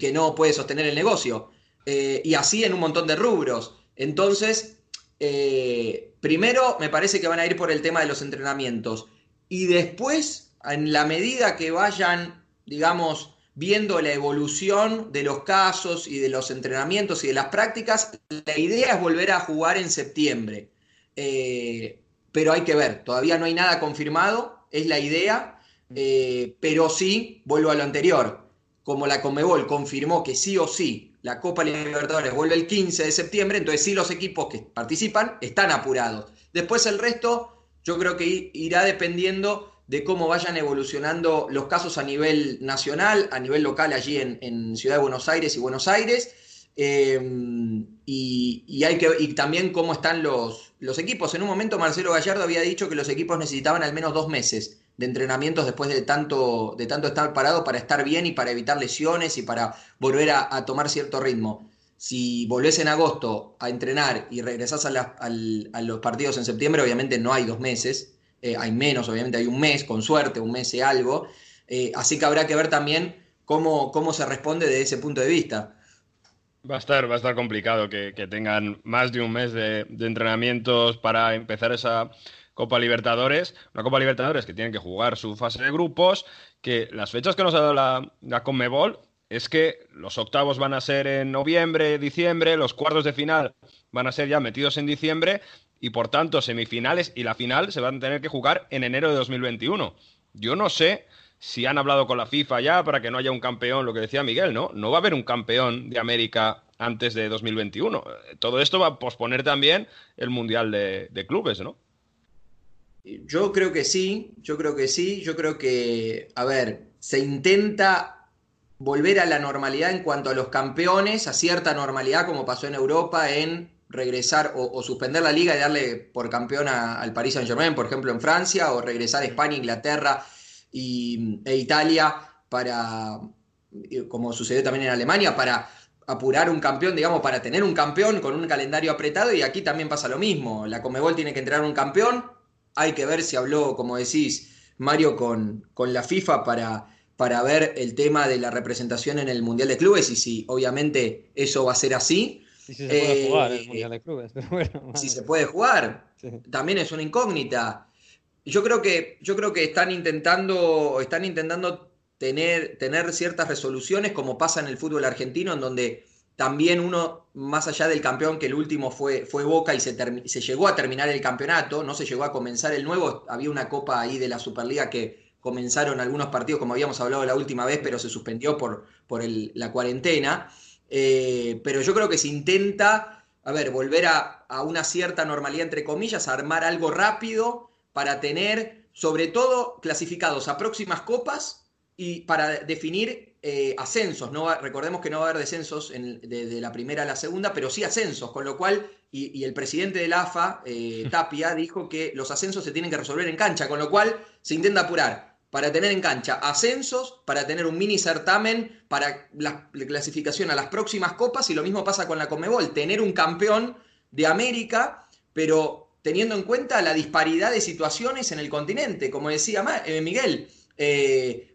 que no puede sostener el negocio. Eh, y así en un montón de rubros. Entonces, eh, primero me parece que van a ir por el tema de los entrenamientos. Y después, en la medida que vayan, digamos, viendo la evolución de los casos y de los entrenamientos y de las prácticas, la idea es volver a jugar en septiembre. Eh, pero hay que ver, todavía no hay nada confirmado, es la idea, eh, pero sí, vuelvo a lo anterior, como la Comebol confirmó que sí o sí la Copa Libertadores vuelve el 15 de septiembre, entonces sí los equipos que participan están apurados. Después el resto yo creo que irá dependiendo de cómo vayan evolucionando los casos a nivel nacional, a nivel local allí en, Ciudad de Buenos Aires y Buenos Aires, em, y, hay que, y también cómo están los, los equipos. En un momento Marcelo Gallardo había dicho que los equipos necesitaban al menos dos meses de entrenamientos después de tanto, de tanto estar parado para estar bien y para evitar lesiones y para volver a, tomar cierto ritmo. Si volvés en agosto a entrenar y regresás a, a los partidos en septiembre, obviamente no hay dos meses, eh, hay menos, obviamente hay un mes, con suerte, un mes y algo, eh, así que habrá que ver también cómo, cómo se responde de ese punto de vista. Va a estar, va a estar complicado que, tengan más de un mes de, entrenamientos para empezar esa Copa Libertadores. Una Copa Libertadores que tienen que jugar su fase de grupos, que las fechas que nos ha dado la, la Conmebol es que los octavos van a ser en noviembre, diciembre, los cuartos de final van a ser ya metidos en diciembre y por tanto semifinales y la final se van a tener que jugar en enero de 2021. Yo no sé si han hablado con la FIFA ya para que no haya un campeón, lo que decía Miguel, ¿no? No va a haber un campeón de América antes de 2021. Todo esto va a posponer también el Mundial de, de Clubes, ¿no? Yo creo que sí, yo creo que sí, yo creo que, a ver, se intenta volver a la normalidad en cuanto a los campeones, a cierta normalidad como pasó en Europa en regresar o, suspender la liga y darle por campeón al Paris Saint Germain, por ejemplo, en Francia, o regresar a España, Inglaterra y, e Italia para, como sucedió también en Alemania, para apurar un campeón, digamos, para tener un campeón con un calendario apretado y aquí también pasa lo mismo. La Comebol tiene que entregar un campeón, hay que ver si habló, como decís, Mario, con, con la FIFA para, para ver el tema de la representación en el Mundial de Clubes y si obviamente eso va a ser así si se puede jugar el Mundial de Clubes. si se puede jugar, también es una incógnita. Yo creo que, yo creo que están intentando, están intentando tener, tener ciertas resoluciones, como pasa en el fútbol argentino, en donde también uno, más allá del campeón, que el último fue, fue Boca y se, se llegó a terminar el campeonato, no se llegó a comenzar el nuevo, había una copa ahí de la Superliga que comenzaron algunos partidos, como habíamos hablado la última vez, pero se suspendió por, por la cuarentena. Eh, pero yo creo que se intenta, a ver, volver a, una cierta normalidad, entre comillas, armar algo rápido para tener, sobre todo, clasificados a próximas copas y para definir eh, ascensos. No recordemos que no va a haber descensos en, de, la primera a la segunda, pero sí ascensos, con lo cual, y, el presidente de la AFA, eh, Tapia, dijo que los ascensos se tienen que resolver en cancha, con lo cual se intenta apurar para tener en cancha ascensos, para tener un mini certamen, para la clasificación a las próximas copas, y lo mismo pasa con la Comebol, tener un campeón de América, pero teniendo en cuenta la disparidad de situaciones en el continente. Como decía eh, Miguel,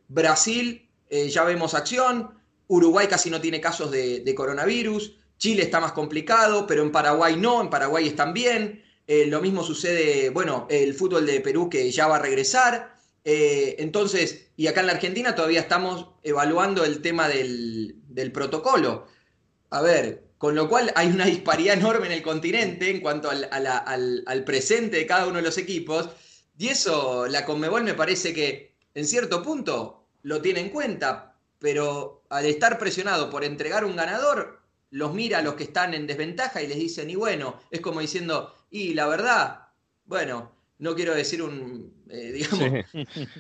Brasil eh, ya vemos acción. Uruguay casi no tiene casos de, coronavirus. Chile está más complicado, pero en Paraguay no, en Paraguay están bien. Eh, lo mismo sucede, bueno, el fútbol de Perú que ya va a regresar. Eh, entonces, y acá en la Argentina todavía estamos evaluando el tema del, protocolo. A ver, con lo cual hay una disparidad enorme en el continente en cuanto al, al presente de cada uno de los equipos. Y eso, la Conmebol me parece que en cierto punto lo tiene en cuenta, pero al estar presionado por entregar un ganador, los mira a los que están en desventaja y les dicen, y bueno, es como diciendo, y la verdad, bueno, no quiero decir un, eh, digamos,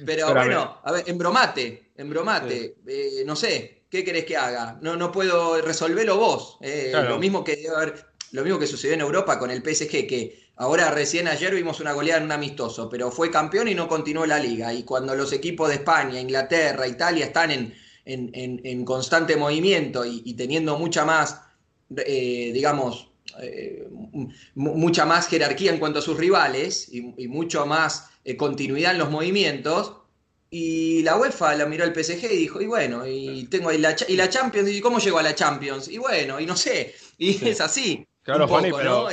pero, bueno, a ver, embromate, embromate, eh, no sé, ¿qué querés que haga? No, no puedo resolverlo vos. Eh, lo mismo que lo mismo que sucedió en Europa con el PSG, que Ahora recién ayer vimos una goleada en un amistoso, pero fue campeón y no continuó la liga. Y cuando los equipos de España, Inglaterra, Italia están en, en, constante movimiento y, teniendo mucha más, digamos, eh, mucha más jerarquía en cuanto a sus rivales y, mucho más eh, continuidad en los movimientos, y la UEFA la miró al PSG y dijo, y bueno, y tengo ahí la, y la Champions, y cómo llegó a la Champions, y bueno, y no sé, y es así. Claro, Juan, pero,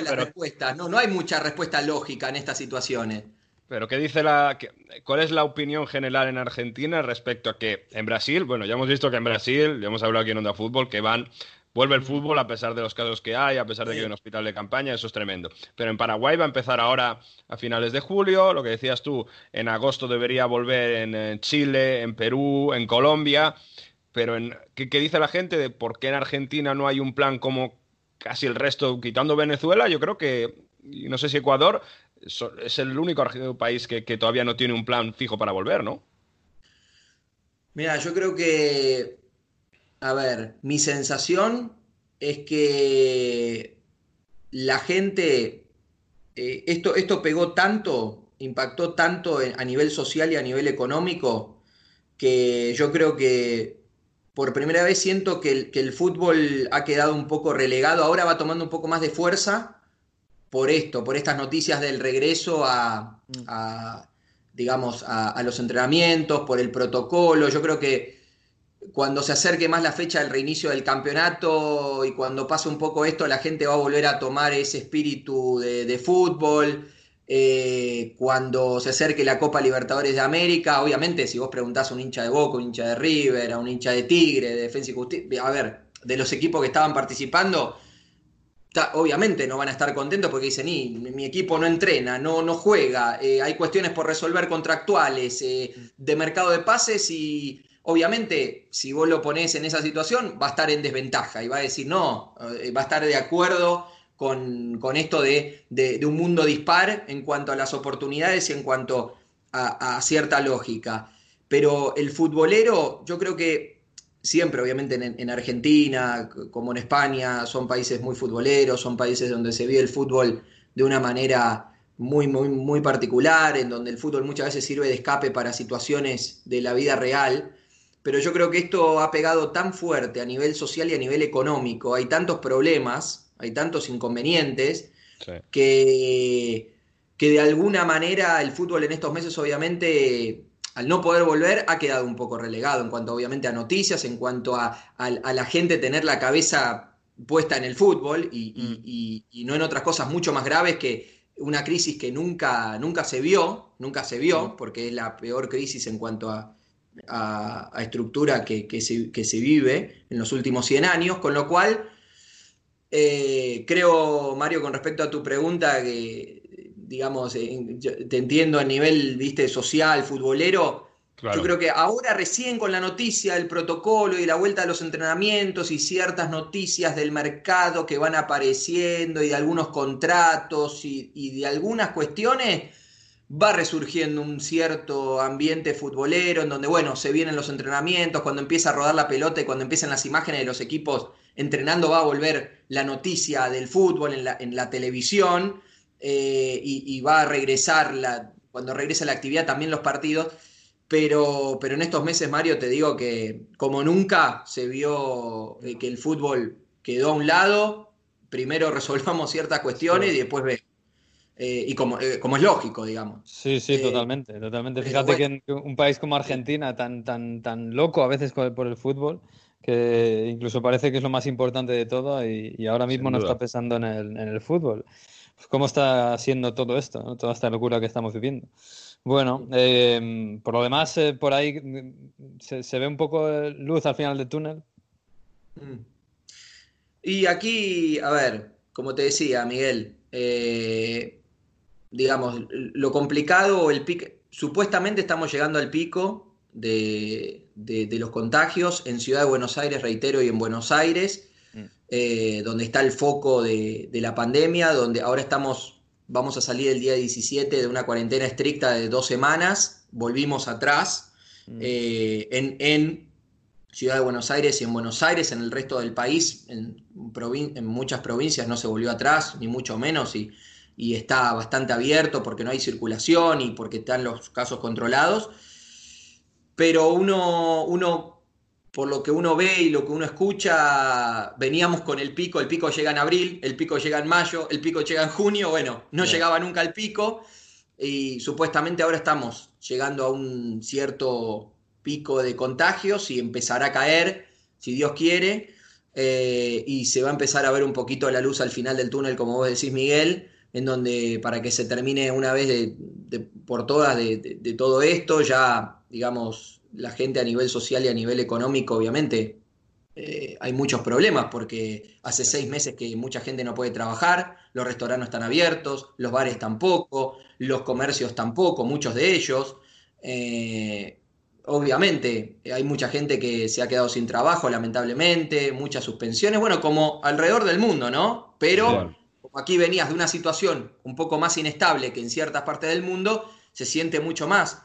¿no? ¿no? hay mucha respuesta lógica en estas situaciones. Pero ¿qué dice la, cuál es la opinión general en Argentina respecto a que en Brasil, bueno, ya hemos visto que en Brasil, ya hemos hablado aquí en Onda Fútbol, que van, vuelve el fútbol a pesar de los casos que hay, a pesar de que hay un hospital de campaña, eso es tremendo. Pero en Paraguay va a empezar ahora a finales de julio, lo que decías tú, en agosto debería volver en, Chile, en Perú, en Colombia. Pero en, ¿qué, ¿qué dice la gente de por qué en Argentina no hay un plan como casi el resto, quitando Venezuela, yo creo que, no sé si Ecuador, es el único país que, todavía no tiene un plan fijo para volver, ¿no? Mira, yo creo que, a ver, mi sensación es que la gente, eh, esto, esto pegó tanto, impactó tanto a nivel social y a nivel económico, que yo creo que por primera vez siento que el, fútbol ha quedado un poco relegado, ahora va tomando un poco más de fuerza por esto, por estas noticias del regreso a, mm. digamos, a, los entrenamientos, por el protocolo. Yo creo que cuando se acerque más la fecha del reinicio del campeonato y cuando pase un poco esto, la gente va a volver a tomar ese espíritu de fútbol. Eh, cuando se acerque la Copa Libertadores de América, obviamente si vos preguntás a un hincha de Boca, un hincha de River, a un hincha de Tigre, de Defensa y Justicia, a ver, de los equipos que estaban participando, obviamente no van a estar contentos porque dicen, mi equipo no entrena, no, no juega, eh, hay cuestiones por resolver contractuales, eh, de mercado de pases y obviamente si vos lo ponés en esa situación va a estar en desventaja y va a decir, no, va a estar de acuerdo con, esto de, un mundo dispar en cuanto a las oportunidades y en cuanto a, cierta lógica. Pero el futbolero, yo creo que siempre, obviamente en, Argentina, como en España, son países muy futboleros, son países donde se vive el fútbol de una manera muy, muy, muy particular, en donde el fútbol muchas veces sirve de escape para situaciones de la vida real. Pero yo creo que esto ha pegado tan fuerte a nivel social y a nivel económico, hay tantos problemas hay tantos inconvenientes que, que de alguna manera el fútbol en estos meses obviamente al no poder volver ha quedado un poco relegado en cuanto obviamente a noticias, en cuanto a, la gente tener la cabeza puesta en el fútbol mm. y, no en otras cosas mucho más graves que una crisis que nunca, nunca se vio, nunca se vio, mm. porque es la peor crisis en cuanto a, estructura que, se, que, se, vive en los últimos 100 años, con lo cual eh, creo, Mario, con respecto a tu pregunta, que digamos, eh, te entiendo a nivel viste, social, futbolero. Yo creo que ahora recién con la noticia del protocolo y la vuelta a los entrenamientos y ciertas noticias del mercado que van apareciendo y de algunos contratos y, de algunas cuestiones, va resurgiendo un cierto ambiente futbolero en donde, bueno, se vienen los entrenamientos, cuando empieza a rodar la pelota y cuando empiezan las imágenes de los equipos entrenando va a volver la noticia del fútbol en la, en la televisión eh, y, y, va a regresar, la, cuando regrese la actividad también los partidos. Pero, pero en estos meses, Mario, te digo que como nunca se vio eh, que el fútbol quedó a un lado, primero resolvamos ciertas cuestiones sí. y después ve. Eh, y como, eh, como, es lógico, digamos. Sí, sí, totalmente, totalmente. Fíjate bueno. que en un país como Argentina, tan, tan, tan loco a veces por el fútbol, que incluso parece que es lo más importante de todo y, y ahora mismo no está pensando en el, en el fútbol. Pues ¿Cómo está siendo todo esto, ¿no? toda esta locura que estamos viviendo? Bueno, eh, por lo demás, eh, por ahí se, se, ve un poco luz al final del túnel. Mm. Y aquí, a ver, como te decía, Miguel, eh, digamos, lo complicado, el pico, supuestamente estamos llegando al pico de, de, de, los contagios en Ciudad de Buenos Aires, reitero, y en Buenos Aires, mm. eh, donde está el foco de, de, la pandemia, donde ahora estamos, vamos a salir el día 17 de una cuarentena estricta de dos semanas, volvimos atrás mm. eh, en, en, Ciudad de Buenos Aires y en Buenos Aires, en el resto del país, en, en muchas provincias no se volvió atrás, ni mucho menos, y, y está bastante abierto porque no hay circulación y porque están los casos controlados pero uno, uno, por lo que uno ve y lo que uno escucha, veníamos con el pico, el pico llega en abril, el pico llega en mayo, el pico llega en junio, bueno, no sí. llegaba nunca al pico y supuestamente ahora estamos llegando a un cierto pico de contagios y empezará a caer, si Dios quiere, eh, y se va a empezar a ver un poquito la luz al final del túnel, como vos decís, Miguel, en donde para que se termine una vez de, de, por todas de, de, todo esto, ya digamos, la gente a nivel social y a nivel económico, obviamente, eh, hay muchos problemas porque hace seis meses que mucha gente no puede trabajar, los restaurantes están abiertos, los bares tampoco, los comercios tampoco, muchos de ellos. Eh, obviamente, hay mucha gente que se ha quedado sin trabajo, lamentablemente, muchas suspensiones, bueno, como alrededor del mundo, ¿no? Pero. Aquí venías de una situación un poco más inestable que en ciertas partes del mundo, se siente mucho más.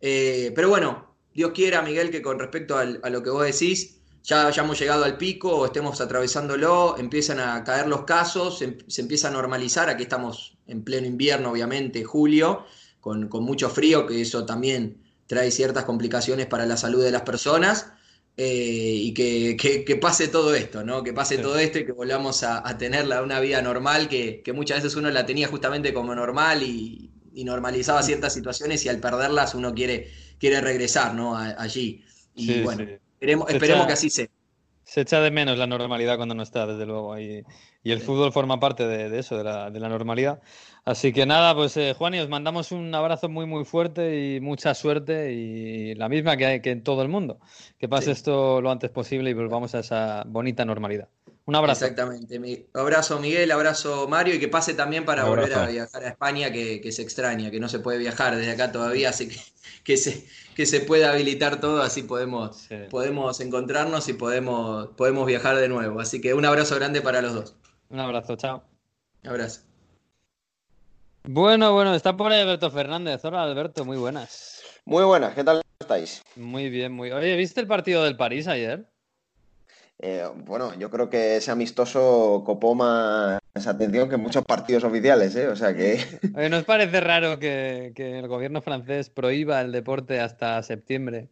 Eh, pero bueno, Dios quiera, Miguel, que con respecto a lo que vos decís, ya hayamos llegado al pico o estemos atravesándolo, empiezan a caer los casos, se, empieza a normalizar, aquí estamos en pleno invierno, obviamente, julio, con, mucho frío, que eso también trae ciertas complicaciones para la salud de las personas. Eh, y que, que, que, pase todo esto, ¿no? Que pase sí. todo esto y que volvamos a, a tener una vida normal, que, que muchas veces uno la tenía justamente como normal y, y normalizaba ciertas situaciones y al perderlas uno quiere, quiere regresar ¿no? A, allí. Y sí, bueno, sí. esperemos, esperemos echa, que así sea. Se echa de menos la normalidad cuando no está, desde luego. Y, y el fútbol forma parte de, de, eso, de la, de la normalidad. Así que nada, pues eh, Juan, y os mandamos un abrazo muy, muy fuerte y mucha suerte y la misma que, hay, que en todo el mundo. Que pase esto lo antes posible y volvamos a esa bonita normalidad. Un abrazo. Exactamente. Mi, abrazo Miguel, abrazo Mario y que pase también para volver a viajar a España, que, que, se extraña, que no se puede viajar desde acá todavía, así que, que se, que se pueda habilitar todo, así podemos, sí. podemos encontrarnos y podemos, podemos viajar de nuevo. Así que un abrazo grande para los dos. Un abrazo, chao. Un abrazo. Bueno, bueno, está por ahí Alberto Fernández. Hola Alberto, muy buenas. Muy buenas, ¿qué tal estáis? Muy bien, muy Oye, ¿viste el partido del París ayer? Eh, bueno, yo creo que ese amistoso copó más atención que muchos partidos oficiales, ¿eh? O sea que. Oye, ¿Nos parece raro que, que, el gobierno francés prohíba el deporte hasta septiembre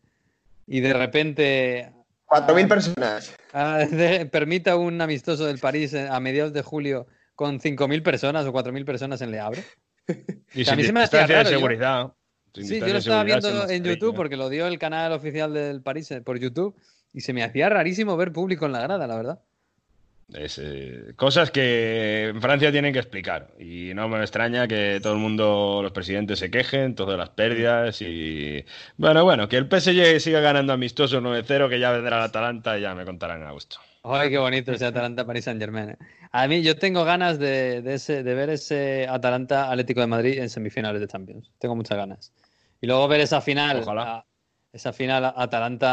y de repente. 4.000 personas. Ah, de, permita un amistoso del París a mediados de julio con 5.000 personas o 4.000 personas en Le Havre? Y a mí se me hacía raro. De seguridad. Yo... Sí, yo lo estaba viendo en YouTube porque lo dio el canal oficial del París eh, por YouTube y se me hacía rarísimo ver público en la grada, la verdad. Es, eh, cosas que en Francia tienen que explicar y no me extraña que todo el mundo, los presidentes se quejen, todas las pérdidas y bueno, bueno, que el PSG siga ganando amistoso 9-0, que ya vendrá el Atalanta y ya me contarán a gusto. Ay, qué bonito ese Atalanta Paris Saint Germain. ¿eh? A mí yo tengo ganas de, de, ese, de ver ese Atalanta Atlético de Madrid en semifinales de Champions. Tengo muchas ganas. Y luego ver esa final. Ojalá. Esa final Atalanta.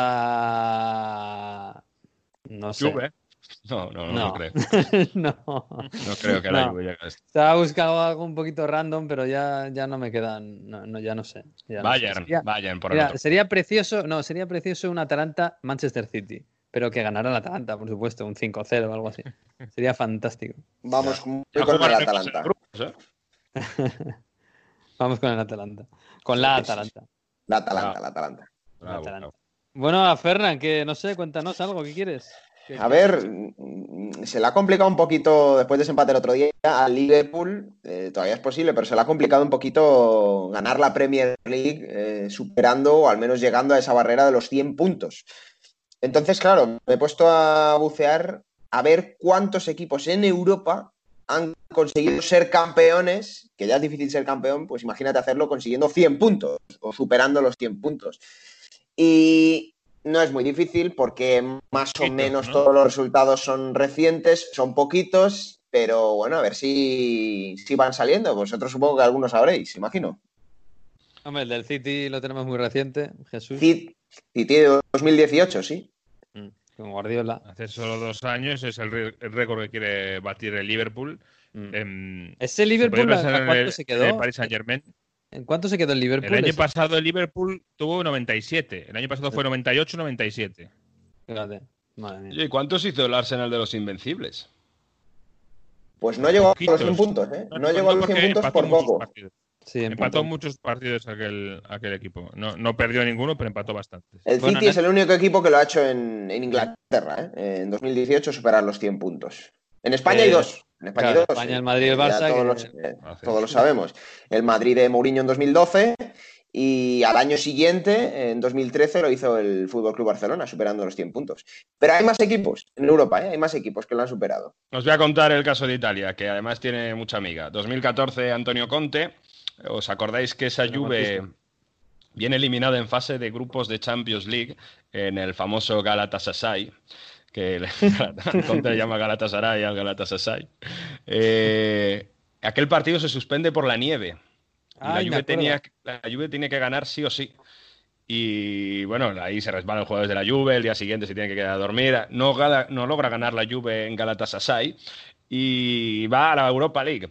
No sé. Juve. No, no, no, No. no creo. no. No creo que. Juve llegue a esto. Estaba buscando algo un poquito random, pero ya, ya no me quedan. No, no, ya no sé. ya no sé. Bayern, Sería- Bayern por Mira, sería precioso, no, sería precioso un Atalanta-Manchester City, pero que ganara el Atalanta, por supuesto, un 5-0 o algo así. Sería fantástico. Vamos con jugar el Atalanta. grupos, ¿eh? Vamos con el Atalanta. Con la. Atalanta. La Atalanta, Ah. la Atalanta. la Atalanta. Bueno, a Ferran, que no sé, cuéntanos algo, ¿qué quieres? ¿Qué- A ver, mm, se le ha complicado un poquito después de ese empate el otro día al Liverpool. eh, todavía es posible, pero se le ha complicado un poquito ganar la Premier League, eh, superando o al menos llegando a esa barrera de los 100 puntos. Entonces, claro, me he puesto a bucear a ver cuántos equipos en Europa han conseguido ser campeones, que ya es difícil ser campeón, pues imagínate hacerlo consiguiendo 100 puntos o superando los 100 puntos. Y no es muy difícil porque más o menos ¿no? todos los resultados son recientes, son poquitos, pero bueno, a ver si, si van saliendo. Vosotros supongo que algunos sabréis, imagino. Hombre, el del City lo tenemos muy reciente, Jesús, Cit- City de 2018, sí. con Guardiola. Hace solo dos años es el, récord que quiere batir el Liverpool. Mm. Em, Ese se Liverpool, podría ¿a cuánto el- se quedó? Paris Saint Germain. ¿En cuánto se quedó el Liverpool? El año ese? pasado el Liverpool tuvo 97. El año pasado fue 98-97. Fíjate, madre mía. ¿y cuántos hizo el Arsenal de los Invencibles? Pues no llegó a los Poquitos. 100 puntos, ¿eh? No, No, llegó a los 100 porque puntos por poco. partidos. Sí, Empató muchos partidos aquel, aquel equipo. No, no perdió ninguno, pero empató bastantes. El Bueno, City es el único equipo que lo ha hecho en, en Inglaterra, ¿eh? En 2018 superar los 100 puntos. En España hay Eh, dos. En España hay claro, dos. España, el Madrid y el Barça, Todos, que- los- eh, todos lo sabemos. El Madrid de Mourinho en 2012 y al año siguiente, en 2013, lo hizo el Fútbol Club Barcelona, superando los 100 puntos. Pero hay más equipos en Europa, ¿eh? Hay más equipos que lo han superado. Os voy a contar el caso de Italia, que además tiene mucha amiga. 2014, Antonio Conte. ¿Os acordáis que esa Juve viene eliminada en fase de grupos de Champions League en el famoso Galatasaray? Que el- le llama Galatasaray al Galatasaray. Eh, aquel partido se suspende por la nieve. Y la, Juve tenía, la Juve tiene que ganar sí o sí. Y bueno, ahí se resbalan los jugadores de la Juve, el día siguiente se tiene que quedar a dormir. No, gala- no logra ganar la Juve en Galatasaray y va a la Europa League.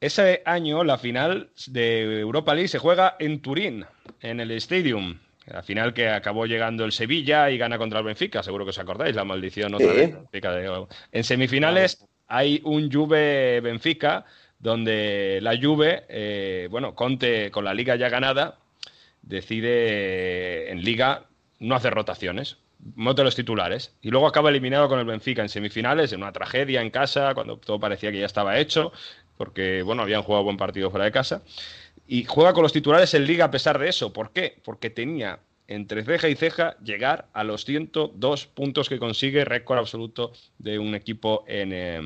Ese año la final de Europa League se juega en Turín, en el Stadium. La final que acabó llegando el Sevilla y gana contra el Benfica, seguro que os acordáis, la maldición otra Sí. vez. Benfica de- En semifinales hay un Juve-Benfica donde la Juve, eh, bueno, Conte con la liga ya ganada, decide eh, en liga no hacer rotaciones, mete los titulares y luego acaba eliminado con el Benfica en semifinales, en una tragedia en casa, cuando todo parecía que ya estaba hecho, porque bueno, habían jugado buen partido fuera de casa y juega con los titulares en liga a pesar de eso. ¿Por qué? Porque tenía entre ceja y ceja llegar a los 102 puntos que consigue récord absoluto de un equipo en, eh,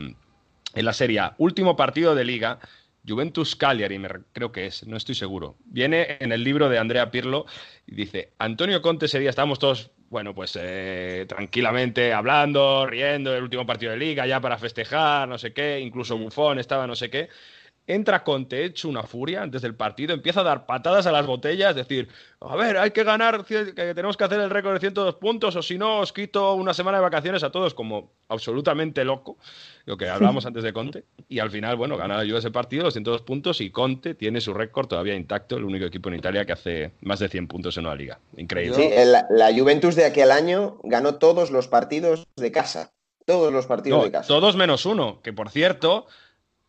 en la Serie A. Último partido de liga, Juventus Cagliari, me re- creo que es, no estoy seguro. Viene en el libro de Andrea Pirlo y dice, Antonio Conte ese día todos, bueno, pues eh, tranquilamente hablando, riendo del último partido de liga, ya para festejar, no sé qué, incluso Buffon estaba no sé qué. Entra Conte hecho una furia antes del partido, empieza a dar patadas a las botellas, decir, a ver, hay que ganar, que tenemos que hacer el récord de 102 puntos, o si no, os quito una semana de vacaciones a todos, como absolutamente loco, lo que hablábamos antes de Conte. Y al final, bueno, gana la Juve ese partido, los 102 puntos, y Conte tiene su récord todavía intacto, el único equipo en Italia que hace más de 100 puntos en una liga. Increíble. Sí, el- la Juventus de aquel año ganó todos los partidos de casa. Todos los partidos No, de casa. todos menos uno, que por cierto,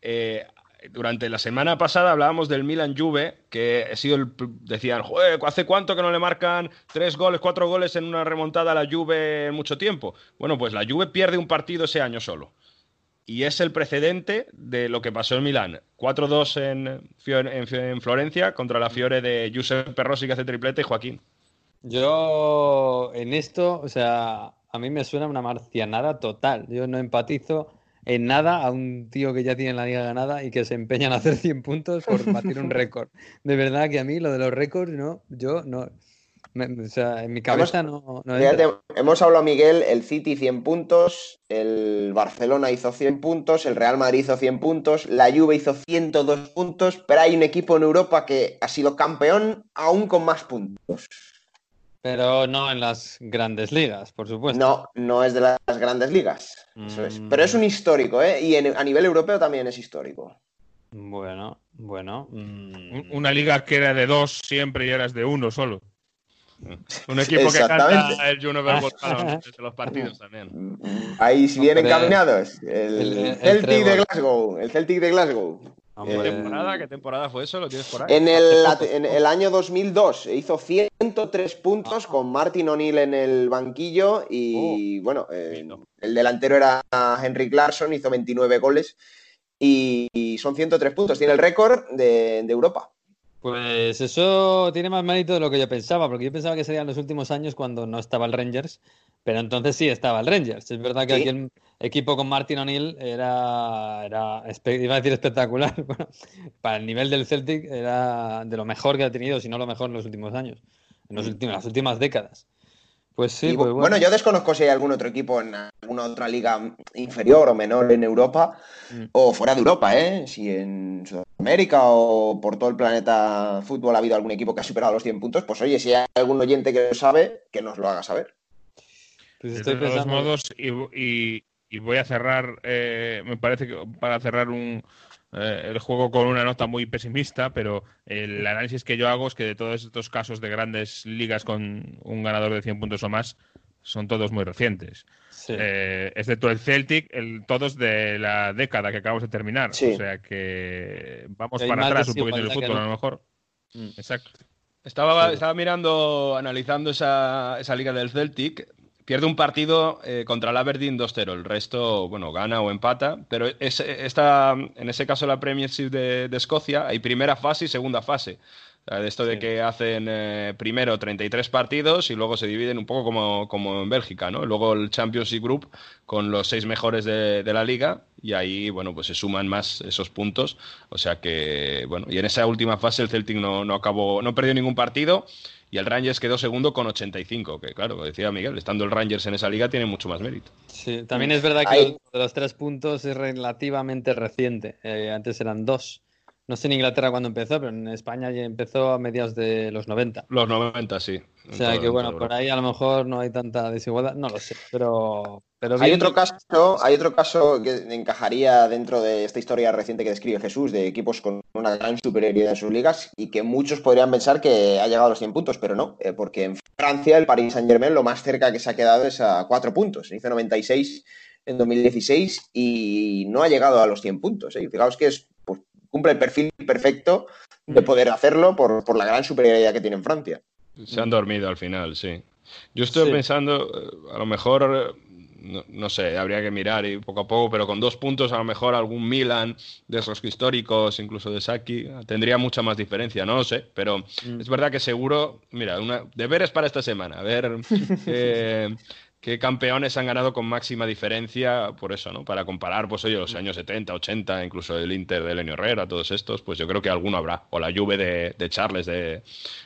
eh, durante la semana pasada hablábamos del Milan Juve, que ha sido el, decían, "Joder, ¿hace cuánto que no le marcan tres goles, cuatro goles en una remontada a la Juve en mucho tiempo? Bueno, pues la Juve pierde un partido ese año solo. Y es el precedente de lo que pasó en Milán. 4-2 en, en, en Florencia contra la Fiore de Giuseppe Rossi que hace triplete y Joaquín. Yo en esto, o sea, a mí me suena una marcianada total. Yo no empatizo en nada a un tío que ya tiene la liga ganada y que se empeña en hacer 100 puntos por batir un récord. De verdad que a mí lo de los récords, no, yo no. me- o sea, en mi cabeza no, no Fíjate, hemos hablado, Miguel, el City 100 puntos, el Barcelona hizo 100 puntos, el Real Madrid hizo 100 puntos, la Juve hizo 102 puntos, pero hay un equipo en Europa que ha sido campeón aún con más puntos. Pero no en las grandes ligas, por supuesto. No, no es de las grandes ligas. Eso es. Pero es un histórico, ¿eh? Y en- a nivel europeo también es histórico. Bueno, bueno. mm, Un- Una liga que era de dos siempre y ahora es de uno solo. Un equipo que canta el Juno desde los partidos también. Ahí si bien Hombre, encaminados. El, el- el Celtic de. Glasgow. El Celtic de Glasgow. ¿Qué temporada? ¿Qué temporada fue eso? ¿Lo tienes por ahí? En el, en el año 2002 hizo 103 puntos con Martin O'Neill en el banquillo y bueno, eh, el delantero era Henrik Larsson, hizo 29 goles y, y son 103 puntos. Tiene el récord de, de Europa. Pues eso tiene más mérito de lo que yo pensaba, porque yo pensaba que serían los últimos años cuando no estaba el Rangers, pero entonces sí estaba el Rangers. Es verdad que Sí. aquí el equipo con Martin O'Neill era, era iba a decir espectacular. Bueno, para el nivel del Celtic era de lo mejor que ha tenido, si no lo mejor en los últimos años, en los últimos, las últimas décadas. Pues sí, Y, pues bueno, bueno. yo desconozco si hay algún otro equipo en alguna otra liga inferior o menor en Europa Mm. o fuera de Europa, ¿eh? Si en Sudamérica o por todo el planeta fútbol ha habido algún equipo que ha superado los 100 puntos, pues oye, si hay algún oyente que lo sabe, que nos lo haga saber. Pues De estoy todos pensando. modos, y, y- y voy a cerrar, eh, me parece que para cerrar un, eh, el juego con una nota muy pesimista, pero el análisis que yo hago es que de todos estos casos de grandes ligas con un ganador de 100 puntos o más, son todos muy recientes. Sí. Eh, excepto el Celtic, el, todos de la década que acabamos de terminar. Sí. O sea que vamos Hay para atrás un poquito en el fútbol, no. a lo mejor. Mm. Exacto. Estaba, Sí. estaba mirando, analizando esa, esa liga del Celtic. Pierde un partido eh, contra el Aberdeen 2-0. El resto, bueno, gana o empata. Pero es, esta, en ese caso, la Premiership de, de Escocia, hay primera fase y segunda fase. O sea, de esto de Sí. que hacen eh, primero 33 partidos y luego se dividen un poco como, como en Bélgica, ¿no? Luego el Championship Group con los seis mejores de, de la liga y ahí, bueno, pues se suman más esos puntos. O sea que, bueno, y en esa última fase el Celtic no, no acabó, no perdió ningún partido y el Rangers quedó segundo con 85, que claro, como decía Miguel, estando el Rangers en esa liga tiene mucho más mérito. Sí, también es verdad que Ahí- lo de los tres puntos es relativamente reciente. Eh, antes eran dos. No sé en Inglaterra cuándo empezó, pero en España ya empezó a mediados de los 90. Los 90, sí. O sea que en bueno, por ahí a lo mejor no hay tanta desigualdad, no lo sé, pero, pero Hay otro caso, hay otro caso que encajaría dentro de esta historia reciente que describe Jesús, de equipos con una gran superioridad en sus ligas y que muchos podrían pensar que ha llegado a los 100 puntos, pero no, eh, porque en Francia el Paris Saint-Germain lo más cerca que se ha quedado es a 4 puntos. Hizo 96 en 2016 y no ha llegado a los 100 puntos. ¿eh? Y Fijaos que es, cumple el perfil perfecto de poder hacerlo por, por la gran superioridad que tiene en Francia. Se han dormido al final, sí. Yo estoy Sí. pensando, eh, a lo mejor, eh, no, no sé, habría que mirar y poco a poco, pero con dos puntos a lo mejor algún Milan de esos históricos, incluso de Saki, tendría mucha más diferencia, no lo sé, pero Mm. es verdad que seguro, mira, una, deberes para esta semana, a ver eh, qué campeones han ganado con máxima diferencia, por eso, ¿no? Para comparar, pues oye, los años 70, 80, incluso el Inter de Lenio Herrera, todos estos, pues yo creo que alguno habrá, o la Juve de, de Charles, de,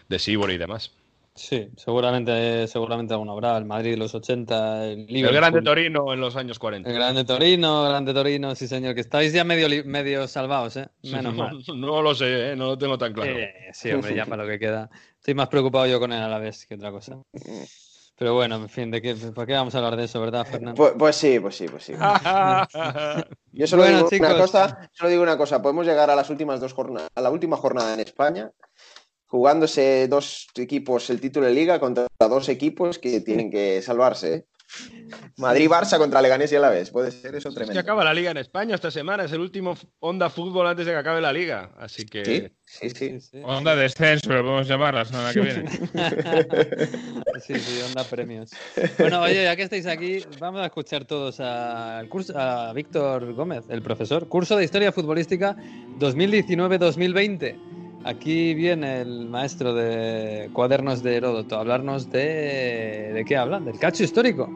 de Sibori y demás. Sí, seguramente, seguramente alguno habrá. El Madrid de los 80, el El Liverpool, Grande Torino en los años 40. el Grande Torino, Grande Torino, sí señor, que estáis ya medio, medio salvados, ¿eh? Menos no, mal. no lo sé, ¿eh? no lo tengo tan claro. Eh, sí, hombre, ya para lo que queda. Estoy más preocupado yo con el Alavés que otra cosa. Pero bueno, en fin, ¿de qué, ¿por qué vamos a hablar de eso, verdad, Fernando? Pues, pues sí, pues sí, pues sí. Yo solo Bueno, digo una cosa, solo digo una cosa, podemos llegar a las últimas dos jornadas, a la última jornada en España, jugándose dos equipos el título de liga contra dos equipos que tienen que salvarse. Madrid-Barça contra Leganés y Alavés, puede ser eso Es tremendo. que acaba la liga en España esta semana, es el último Onda Fútbol antes de que acabe la liga. Así que Sí, sí, sí. Sí, sí. Onda de descenso, lo podemos llamar la semana que viene. Sí, sí, onda premios. Bueno, oye, ya que estáis aquí, vamos a escuchar todos a, al curso, a Víctor Gómez, el profesor. Curso de Historia Futbolística 2019-2020. Aquí viene el maestro de cuadernos de Heródoto a hablarnos de... ¿De qué habla? Del cacho histórico.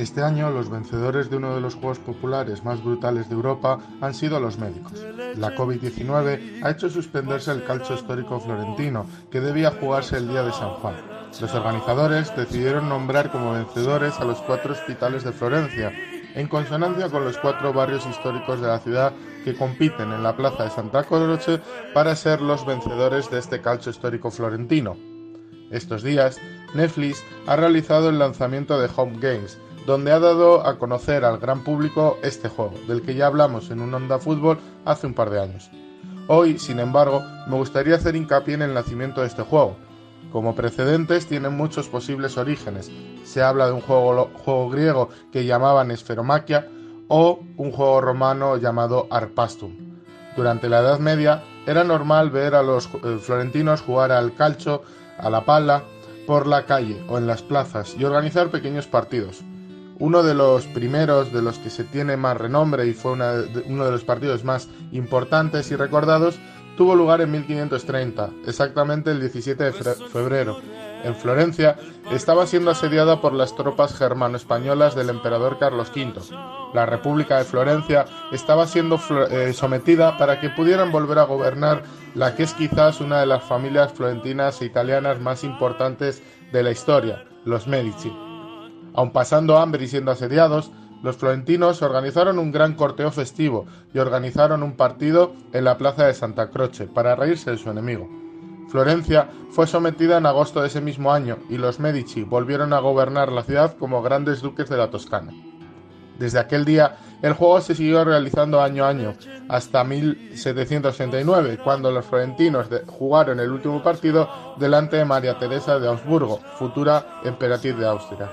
Este año los vencedores de uno de los juegos populares más brutales de Europa han sido los médicos. La COVID-19 ha hecho suspenderse el calcio histórico florentino, que debía jugarse el día de San Juan. Los organizadores decidieron nombrar como vencedores a los cuatro hospitales de Florencia, en consonancia con los cuatro barrios históricos de la ciudad que compiten en la plaza de Santa Croce para ser los vencedores de este calcio histórico florentino. Estos días, Netflix ha realizado el lanzamiento de Home Games, donde ha dado a conocer al gran público este juego, del que ya hablamos en un Onda Fútbol hace un par de años. Hoy, sin embargo, me gustaría hacer hincapié en el nacimiento de este juego. Como precedentes tienen muchos posibles orígenes. Se habla de un juego, juego griego que llamaban Esferomaquia o un juego romano llamado Arpastum. Durante la Edad Media era normal ver a los eh, florentinos jugar al calcio, a la pala, por la calle o en las plazas y organizar pequeños partidos. Uno de los primeros de los que se tiene más renombre y fue uno de los partidos más importantes y recordados tuvo lugar en 1530, exactamente el 17 de febrero. En Florencia estaba siendo asediada por las tropas germano-españolas del emperador Carlos V. La República de Florencia estaba siendo eh, sometida para que pudieran volver a gobernar la que es quizás una de las familias florentinas e italianas más importantes de la historia, los Medici. Aun pasando hambre y siendo asediados, los florentinos organizaron un gran corteo festivo y organizaron un partido en la plaza de Santa Croce para reírse de su enemigo. Florencia fue sometida en agosto de ese mismo año y los Medici volvieron a gobernar la ciudad como grandes duques de la Toscana. Desde aquel día, el juego se siguió realizando año a año, hasta 1769, cuando los florentinos jugaron el último partido delante de María Teresa de Augsburgo, futura emperatriz de Austria.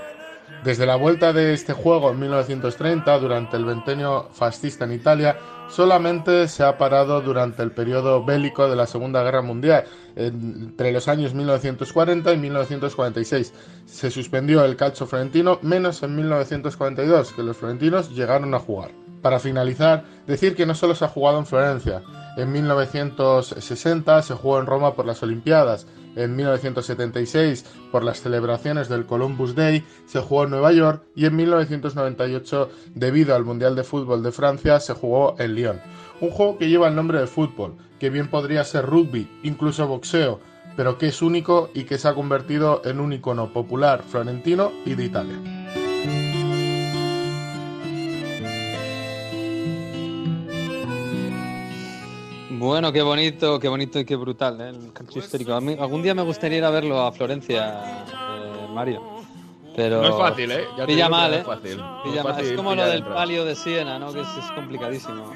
Desde la vuelta de este juego en 1930, durante el ventenio fascista en Italia, solamente se ha parado durante el periodo bélico de la Segunda Guerra Mundial, entre los años 1940 y 1946. Se suspendió el calcio florentino, menos en 1942, que los florentinos llegaron a jugar. Para finalizar, decir que no solo se ha jugado en Florencia. En 1960 se jugó en Roma por las Olimpiadas. En 1976, por las celebraciones del Columbus Day, se jugó en Nueva York y en 1998, debido al Mundial de Fútbol de Francia, se jugó en Lyon. Un juego que lleva el nombre de fútbol, que bien podría ser rugby, incluso boxeo, pero que es único y que se ha convertido en un icono popular florentino y de Italia. Bueno, qué bonito, qué bonito y qué brutal, ¿eh? el calcio histórico. algún día me gustaría ir a verlo a Florencia, eh, Mario. Pero no es fácil, ¿eh? pilla mal, ¿eh? Es, fácil. Es, como lo del palio de Siena, ¿no? Que es, complicadísimo.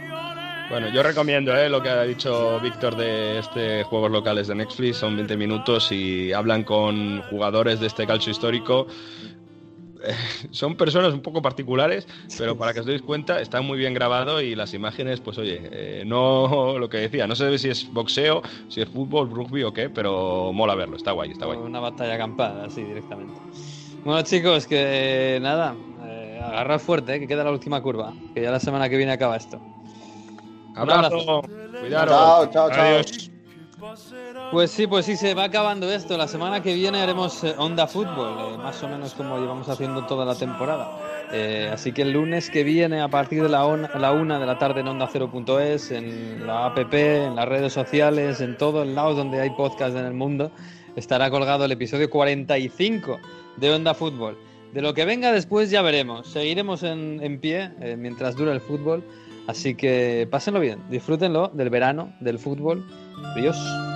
Bueno, yo recomiendo ¿eh? lo que ha dicho Víctor de este juegos locales de Netflix, son 20 minutos y hablan con jugadores de este calcio histórico son personas un poco particulares, pero para que os deis cuenta, está muy bien grabado y las imágenes, pues oye, eh, no lo que decía, no sé si es boxeo, si es fútbol, rugby o qué, pero mola verlo, está guay, está guay. Una batalla acampada, así directamente. Bueno, chicos, que nada, eh, agarrad fuerte, eh, que queda la última curva, que ya la semana que viene acaba esto. Abrazo, cuidado. Chao, chao, chao. Pues sí, pues sí, se va acabando esto. La semana que viene haremos eh, Onda Fútbol, eh, más o menos como llevamos haciendo toda la temporada. Eh, así que el lunes que viene, a partir de la, la una de la tarde en Onda 0.es, en la app, en las redes sociales, en todos lados donde hay podcast en el mundo, estará colgado el episodio 45 de Onda Fútbol. De lo que venga después ya veremos. Seguiremos en, en pie mientras dura el fútbol. Así que pásenlo bien, disfrútenlo del verano, del fútbol Adiós.